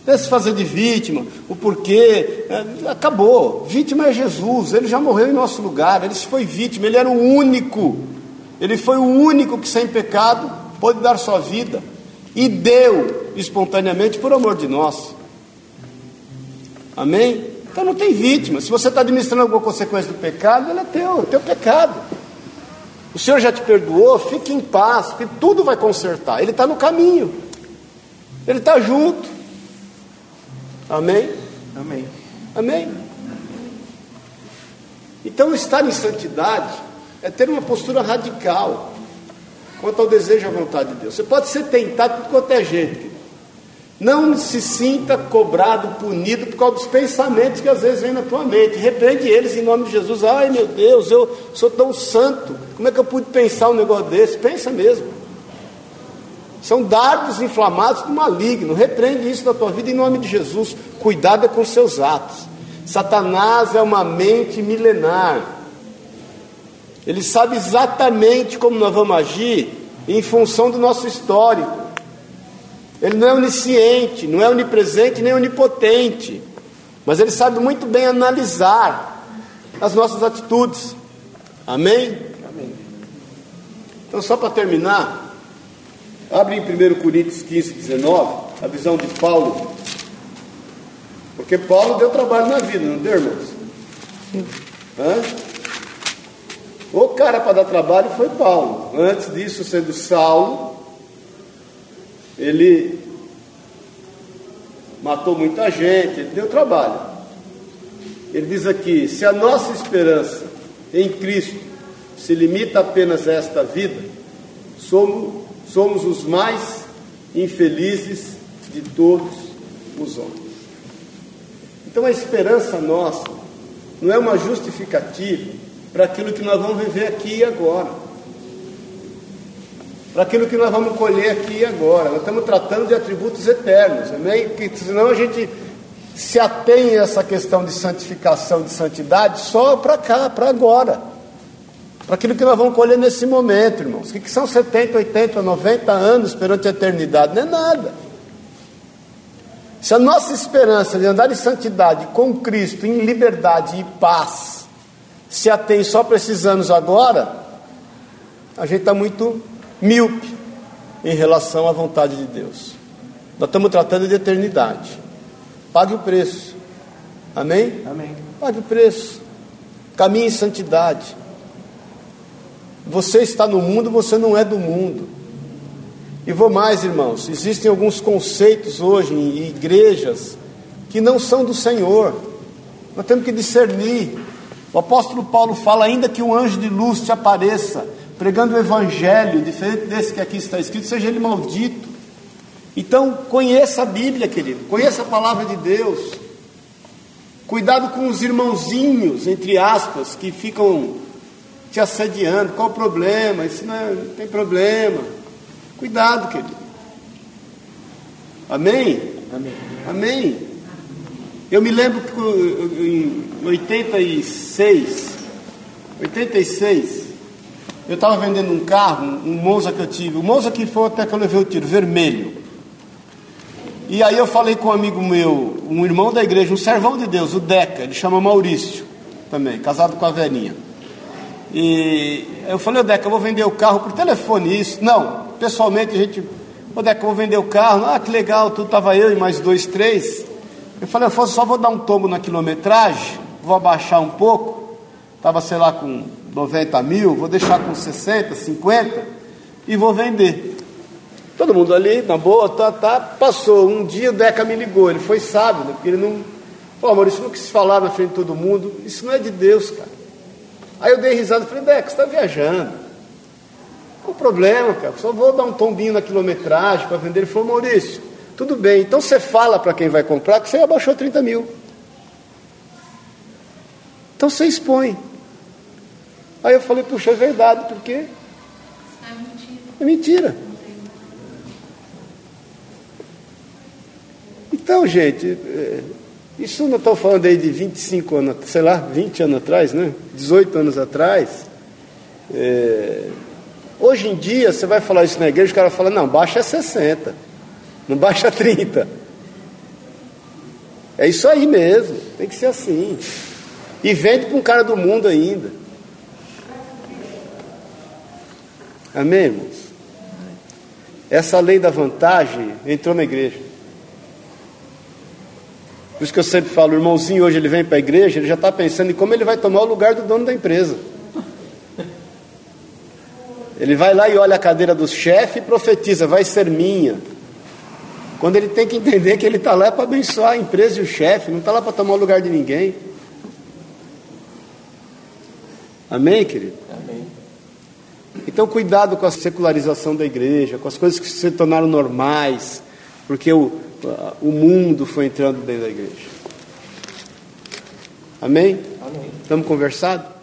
Speaker 1: Não se fazer de vítima, o porquê, é, acabou. Vítima é Jesus, ele já morreu em nosso lugar, ele foi vítima, ele era o único, ele foi o único que sem pecado pôde dar sua vida e deu espontaneamente por amor de nós. Amém? Então não tem vítima. Se você está administrando alguma consequência do pecado, ele é teu, é teu pecado. O Senhor já te perdoou, fique em paz, porque tudo vai consertar. Ele está no caminho, Ele está junto. Amém?
Speaker 2: Amém.
Speaker 1: Amém? Então, estar em santidade é ter uma postura radical quanto ao desejo e à vontade de Deus. Você pode ser tentado de qualquer jeito, não se sinta cobrado, punido por causa dos pensamentos que às vezes vêm na tua mente. Repreende eles em nome de Jesus. Ai meu Deus, eu sou tão santo. Como é que eu pude pensar um negócio desse? Pensa mesmo. São dardos inflamados do maligno. Repreende isso na tua vida em nome de Jesus. Cuidado é com seus atos. Satanás é uma mente milenar. Ele sabe exatamente como nós vamos agir em função do nosso histórico. Ele não é onisciente, não é onipresente nem onipotente, mas ele sabe muito bem analisar as nossas atitudes. Amém? Amém. Então, só para terminar, abre em 1 Coríntios 15, 19, a visão de Paulo. Porque Paulo deu trabalho na vida, não deu, irmãos? Hã? O cara para dar trabalho foi Paulo. Antes disso, sendo Saulo, ele matou muita gente, ele deu trabalho. Ele diz aqui: se a nossa esperança em Cristo se limita apenas a esta vida, somos, somos os mais infelizes de todos os homens. Então a esperança nossa não é uma justificativa para aquilo que nós vamos viver aqui e agora. Para aquilo que nós vamos colher aqui e agora. Nós estamos tratando de atributos eternos, amém? Porque senão a gente se atém a essa questão de santificação, de santidade, só para cá, para agora. Para aquilo que nós vamos colher nesse momento, irmãos. O que são 70, 80, 90 anos perante a eternidade? Não é nada. Se a nossa esperança de andar em santidade com Cristo, em liberdade e paz, se atém só para esses anos agora, a gente está muito míope em relação à vontade de Deus. Nós estamos tratando de eternidade. Pague o preço. Amém?
Speaker 2: Amém.
Speaker 1: Pague o preço. Caminhe em santidade. Você está no mundo, você não é do mundo. E vou mais, irmãos, existem alguns conceitos hoje em igrejas que não são do Senhor. Nós temos que discernir. O apóstolo Paulo fala ainda que um anjo de luz te apareça, pregando o evangelho, diferente desse que aqui está escrito, seja ele maldito. Então, conheça a Bíblia, querido, conheça a palavra de Deus. Cuidado com os irmãozinhos, entre aspas, que ficam te assediando. Qual o problema? Isso não, é, não tem problema. Cuidado, querido. Amém?
Speaker 2: Amém.
Speaker 1: Amém. Eu me lembro que em 86, 86, eu estava vendendo um carro, um Monza que eu tive. O Monza que foi até que eu levei o tiro, vermelho. E aí eu falei com um amigo meu, um irmão da igreja, um servão de Deus, o Deca, ele chama Maurício também, casado com a velhinha. E eu falei, ô Deca, eu vou vender o carro por telefone, isso. Não, pessoalmente a gente, ô Deca, eu vou vender o carro. Ah, que legal, tudo estava eu e mais dois, três. Eu falei, eu só vou dar um tombo na quilometragem, vou abaixar um pouco. Estava, sei lá, com 90 mil, vou deixar com 60, 50 e vou vender. Todo mundo ali, na boa, tá, tá. Passou um dia, o Deca me ligou. Ele foi sábio, né? Porque ele não. Pô, Maurício, não quis falar na frente de todo mundo. Isso não é de Deus, cara. Aí eu dei risada e falei, Deca, você está viajando. Qual o problema, cara? Só vou dar um tombinho na quilometragem para vender. Ele falou, Maurício, tudo bem. Então você fala para quem vai comprar que você abaixou 30 mil. Então você expõe. Aí eu falei, puxa, é verdade, por quê? É mentira. É mentira. Então, gente, é, isso não estou falando aí de 25 anos, sei lá, 20 anos atrás, né? 18 anos atrás. É, hoje em dia, você vai falar isso na igreja, o cara fala, não, baixa 60, não baixa 30. É isso aí mesmo, tem que ser assim. E vende para um cara do mundo ainda. Amém, irmãos? Essa lei da vantagem entrou na igreja. Por isso que eu sempre falo, o irmãozinho hoje ele vem para a igreja, ele já está pensando em como ele vai tomar o lugar do dono da empresa. Ele vai lá e olha a cadeira do chefe e profetiza, vai ser minha. Quando ele tem que entender que ele está lá para abençoar a empresa e o chefe, não está lá para tomar o lugar de ninguém. Amém, querido? Então, cuidado com a secularização da igreja, com as coisas que se tornaram normais, porque o, o mundo foi entrando dentro da igreja. Amém?
Speaker 2: Amém.
Speaker 1: Estamos conversados?